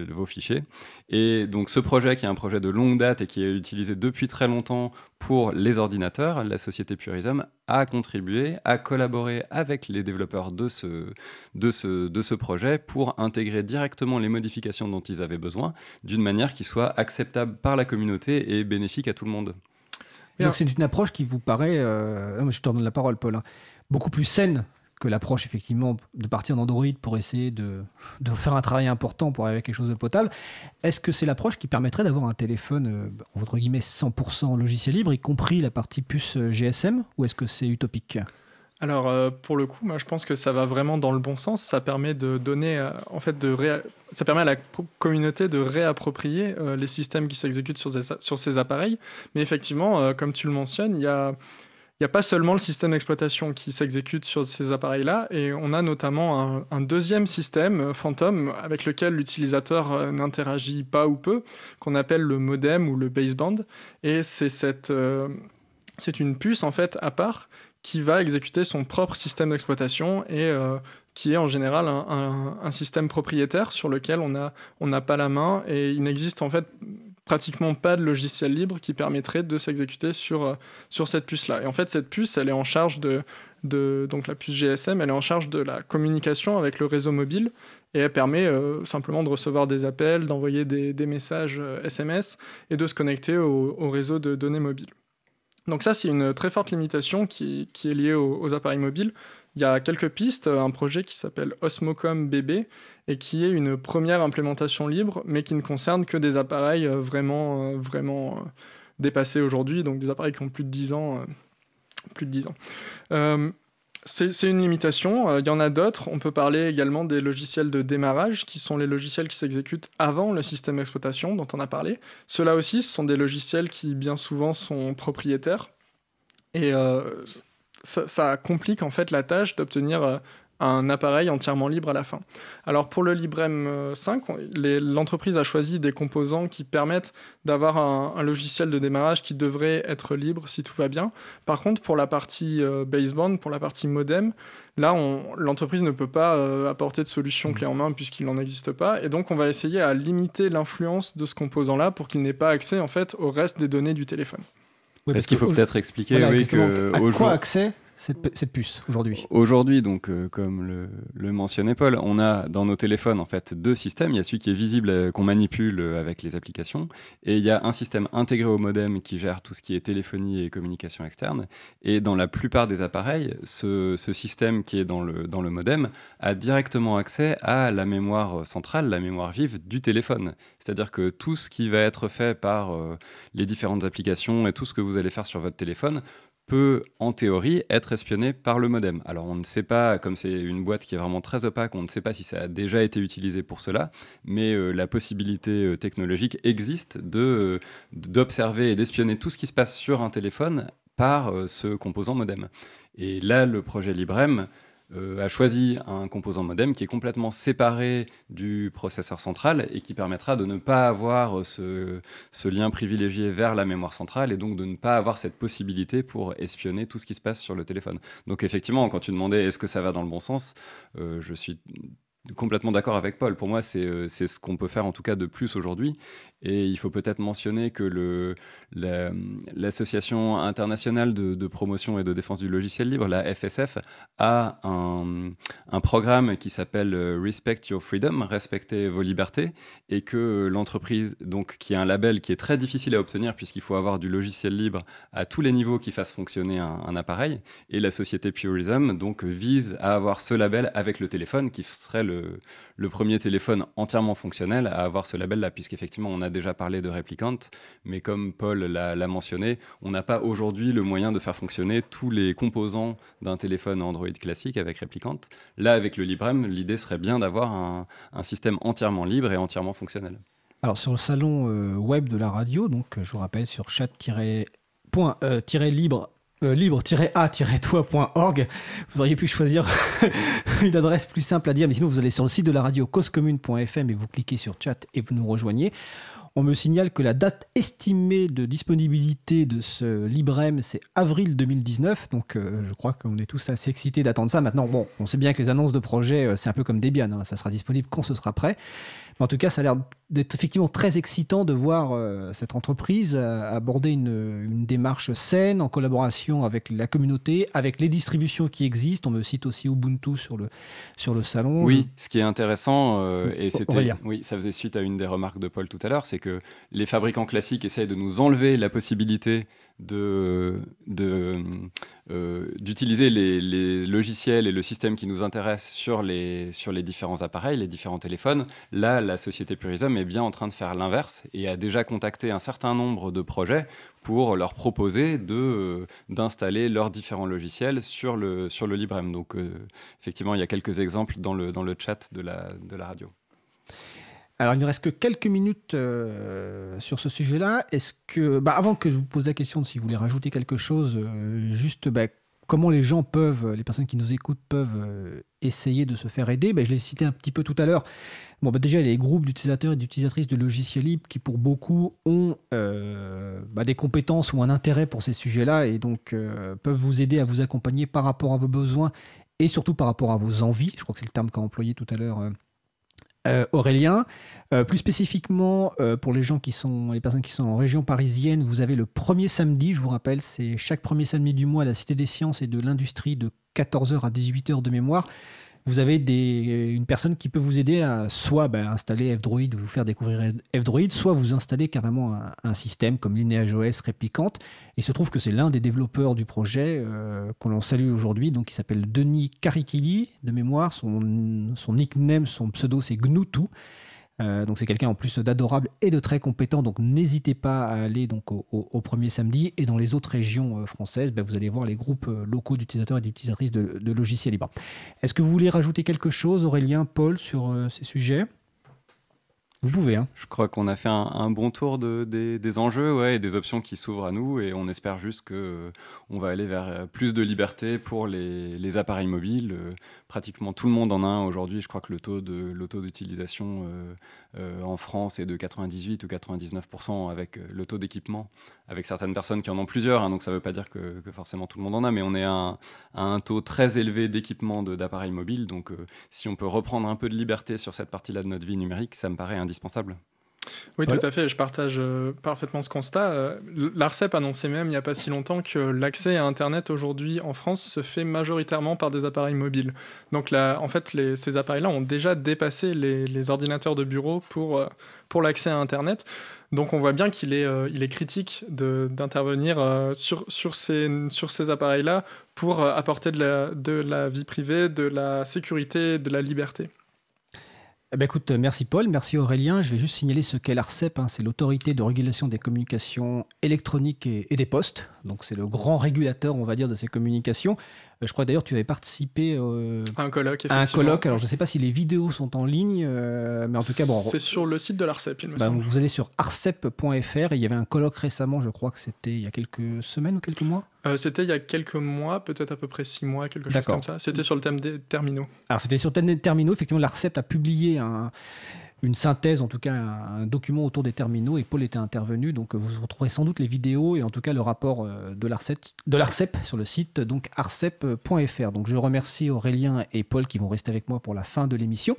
vos fichiers. Et donc ce projet qui est un projet de longue date et qui est utilisé depuis très longtemps pour les ordinateurs, la société Purism a contribué, a collaboré avec les développeurs de ce, de ce, de ce projet pour intégrer directement les modifications dont ils avaient besoin d'une manière qui soit acceptable par la communauté et bénéfique à tout le monde. Donc c'est une approche qui vous paraît, euh, je te donne la parole Paul, hein, beaucoup plus saine que l'approche effectivement de partir d'Android pour essayer de, faire un travail important pour arriver à quelque chose de potable. Est-ce que c'est l'approche qui permettrait d'avoir un téléphone, euh, entre guillemets, 100% logiciel libre, y compris la partie puce euh, GSM, ou est-ce que c'est utopique? Alors euh, pour le coup, je pense que ça va vraiment dans le bon sens. Ça permet de donner, en fait, de ça permet à la communauté de réapproprier les systèmes qui s'exécutent sur, sur, ces appareils. Mais effectivement, comme tu le mentionnes, il y a il n'y a pas seulement le système d'exploitation qui s'exécute sur ces appareils-là, et on a notamment un, deuxième système, euh, Phantom, avec lequel l'utilisateur euh, n'interagit pas ou peu, qu'on appelle le modem ou le baseband. Et c'est cette, euh, une puce en fait à part qui va exécuter son propre système d'exploitation et qui est en général un, système propriétaire sur lequel on n'a on pas la main et il n'existe en fait pratiquement pas de logiciel libre qui permettrait de s'exécuter sur, euh, sur cette puce-là. Et en fait, cette puce, elle est en charge de, de, donc la puce GSM, elle est en charge de la communication avec le réseau mobile et elle permet euh, simplement de recevoir des appels, d'envoyer des, des, messages SMS euh, et de se connecter au, au, réseau de données mobiles. Donc ça, c'est une très forte limitation qui, est liée aux, appareils mobiles. Il y a quelques pistes, un projet qui s'appelle Osmocom BB, et qui est une première implémentation libre, mais qui ne concerne que des appareils euh, vraiment, euh, vraiment euh, dépassés aujourd'hui, donc des appareils qui ont plus de 10 ans. plus de 10 ans. C'est une limitation. Il y en a d'autres. On peut parler également des logiciels de démarrage, qui sont les logiciels qui s'exécutent avant le système d'exploitation dont on a parlé. Ceux-là aussi, ce sont des logiciels qui bien souvent sont propriétaires. Et ça, ça, complique en fait la tâche d'obtenir un appareil entièrement libre à la fin. Alors pour le Librem 5, l'entreprise a choisi des composants qui permettent d'avoir un, logiciel de démarrage qui devrait être libre si tout va bien. Par contre, pour la partie euh, baseband, pour la partie modem, là, l'entreprise ne peut pas euh, apporter de solution mmh. clé en main puisqu'il n'en existe pas. Et donc, on va essayer à limiter l'influence de ce composant-là pour qu'il n'ait pas accès en fait au reste des données du téléphone. Est-ce qu'il faut peut-être expliquer oui, que à quoi accès cette, puce aujourd'hui Aujourd'hui, donc, euh, comme le, mentionnait Paul, on a dans nos téléphones en fait deux systèmes. Il y a celui qui est visible, euh, qu'on manipule euh, avec les applications, et il y a un système intégré au modem qui gère tout ce qui est téléphonie et communication externe. Et dans la plupart des appareils, ce, système qui est dans le, dans le modem a directement accès à la mémoire centrale, la mémoire vive du téléphone. C'est-à-dire que tout ce qui va être fait par les différentes applications et tout ce que vous allez faire sur votre téléphone peut, en théorie, être espionné par le modem. Alors on ne sait pas, comme c'est une boîte qui est vraiment très opaque, on ne sait pas si ça a déjà été utilisé pour cela, mais euh, la possibilité euh, technologique existe euh, d'observer et d'espionner tout ce qui se passe sur un téléphone par ce composant modem. Et là, le projet Librem a choisi un composant modem qui est complètement séparé du processeur central et qui permettra de ne pas avoir ce, lien privilégié vers la mémoire centrale et donc de ne pas avoir cette possibilité pour espionner tout ce qui se passe sur le téléphone. Donc effectivement, quand tu demandais est-ce que ça va dans le bon sens, euh, je suis complètement d'accord avec Paul. Pour moi, euh, c'est ce qu'on peut faire en tout cas de plus aujourd'hui. Et il faut peut-être mentionner que l'Association internationale de, promotion et de défense du logiciel libre, la FSF, a un, programme qui s'appelle euh, Respect Your Freedom, respecter vos libertés, et que l'entreprise, donc qui a un label qui est très difficile à obtenir puisqu'il faut avoir du logiciel libre à tous les niveaux qui fassent fonctionner un, appareil, et la société Purism donc vise à avoir ce label avec le téléphone qui serait le, le, premier téléphone entièrement fonctionnel à avoir ce label-là, puisqu'effectivement, on a déjà parlé de Replicant, mais comme Paul l'a mentionné, on n'a pas aujourd'hui le moyen de faire fonctionner tous les composants d'un téléphone Android classique avec Replicant. Là, avec le Librem, l'idée serait bien d'avoir un, système entièrement libre et entièrement fonctionnel. Alors sur le salon euh, web de la radio, donc je vous rappelle sur chat-libre euh, libre-a-toi.org. Vous auriez pu choisir une adresse plus simple à dire, mais sinon vous allez sur le site de la radio causecommune.fm et vous cliquez sur chat et vous nous rejoignez. On me signale que la date estimée de disponibilité de ce Librem, c'est avril 2019. Donc, euh, je crois qu'on est tous assez excités d'attendre ça. Maintenant, bon, on sait bien que les annonces de projets, euh, c'est un peu comme Debian. Hein. ça sera disponible quand ce sera prêt. Mais en tout cas, ça a l'air d'être effectivement très excitant de voir euh, cette entreprise aborder une, démarche saine en collaboration avec la communauté, avec les distributions qui existent. On me cite aussi Ubuntu sur le, sur le salon. Oui, ce qui est intéressant, et c'était, oui, ça faisait suite à une des remarques de Paul tout à l'heure, c'est que les fabricants classiques essayent de nous enlever la possibilité de, euh, d'utiliser les, logiciels et le système qui nous intéressent sur les, sur les différents appareils, les différents téléphones. Là, la société Purism bien en train de faire l'inverse et a déjà contacté un certain nombre de projets pour leur proposer de, d'installer leurs différents logiciels sur le, sur le Librem. Donc, euh, effectivement, il y a quelques exemples dans le, dans le chat de la, de la radio. Alors, il ne reste que quelques minutes euh, sur ce sujet-là. Est-ce que, bah, avant que je vous pose la question de si vous voulez rajouter quelque chose, euh, juste bah, comment les gens peuvent, les personnes qui nous écoutent peuvent euh, essayer de se faire aider bah, Je l'ai cité un petit peu tout à l'heure. Bon, bah, déjà, il y a les groupes d'utilisateurs et d'utilisatrices de logiciels libres qui, pour beaucoup, ont bah, des compétences ou un intérêt pour ces sujets-là et donc peuvent vous aider à vous accompagner par rapport à vos besoins et surtout par rapport à vos envies. Je crois que c'est le terme qu'a employé tout à l'heure euh, Aurélien. Euh, plus spécifiquement, euh, pour les gens qui sont, les personnes qui sont en région parisienne, vous avez le premier samedi, je vous rappelle, c'est chaque premier samedi du mois à la Cité des Sciences et de l'Industrie de 14h à 18h de mémoire vous avez une personne qui peut vous aider à soit ben, installer F-Droid, vous faire découvrir F-Droid, soit vous installer carrément un, système comme LineageOS réplicante. Il se trouve que c'est l'un des développeurs du projet euh, qu'on salue aujourd'hui, donc qui s'appelle Denis Karikili, de mémoire. Son, son nickname, son pseudo, c'est Gnutu. Euh, donc c'est quelqu'un en plus d'adorable et de très compétent. Donc n'hésitez pas à aller donc au, premier samedi. Et dans les autres régions euh, françaises, ben, vous allez voir les groupes euh, locaux d'utilisateurs et d'utilisatrices de, de, logiciels libres. Est-ce que vous voulez rajouter quelque chose, Aurélien, Paul, sur ces sujets? Vous pouvez. Hein. Je crois qu'on a fait un, bon tour de, des, enjeux ouais, et des options qui s'ouvrent à nous. Et on espère juste qu'on on va aller vers plus de liberté pour les, appareils mobiles, pratiquement tout le monde en a un aujourd'hui. Je crois que le taux d'utilisation euh, euh, en France est de 98 ou 99% avec euh, le taux d'équipement, avec certaines personnes qui en ont plusieurs. Hein, donc ça ne veut pas dire que, forcément tout le monde en a, mais on est à un, taux très élevé d'équipement d'appareils mobiles. Donc si on peut reprendre un peu de liberté sur cette partie-là de notre vie numérique, ça me paraît indispensable. Oui, tout à fait. Je partage euh, parfaitement ce constat. Euh, L'ARCEP annonçait même il n'y a pas si longtemps que l'accès à Internet aujourd'hui en France se fait majoritairement par des appareils mobiles. Donc là, en fait, ces appareils-là ont déjà dépassé les, ordinateurs de bureau pour, euh, pour l'accès à Internet. Donc on voit bien qu'il est, il est critique d'intervenir sur, sur ces, sur ces appareils-là pour apporter de la, de la vie privée, de la sécurité, de la liberté. Eh ben, merci Paul, merci Aurélien. Je vais juste signaler ce qu'est l'ARCEP. Hein. c'est l'autorité de régulation des communications électroniques et, des postes. Donc c'est le grand régulateur, on va dire, de ces communications. Euh, je crois d'ailleurs que tu avais participé euh, à un colloque. À un colloque. Alors je ne sais pas si les vidéos sont en ligne, euh, mais en tout cas, bon. C'est sur le site de l'ARCEP, il me bah, semble. Vous allez sur arcep.fr et il y avait un colloque récemment, je crois que c'était il y a quelques semaines ou quelques mois. c'était il y a quelques mois, peut-être à peu près six mois, quelque chose comme ça. C'était sur le thème des terminaux. Alors c'était sur le thème des terminaux. Effectivement, l'ARCEP a publié un une synthèse, en tout cas un, document autour des terminaux, et Paul était intervenu, donc vous retrouverez sans doute les vidéos et en tout cas le rapport euh, de l'ARCEP sur le site donc arcep.fr. Donc je remercie Aurélien et Paul qui vont rester avec moi pour la fin de l'émission.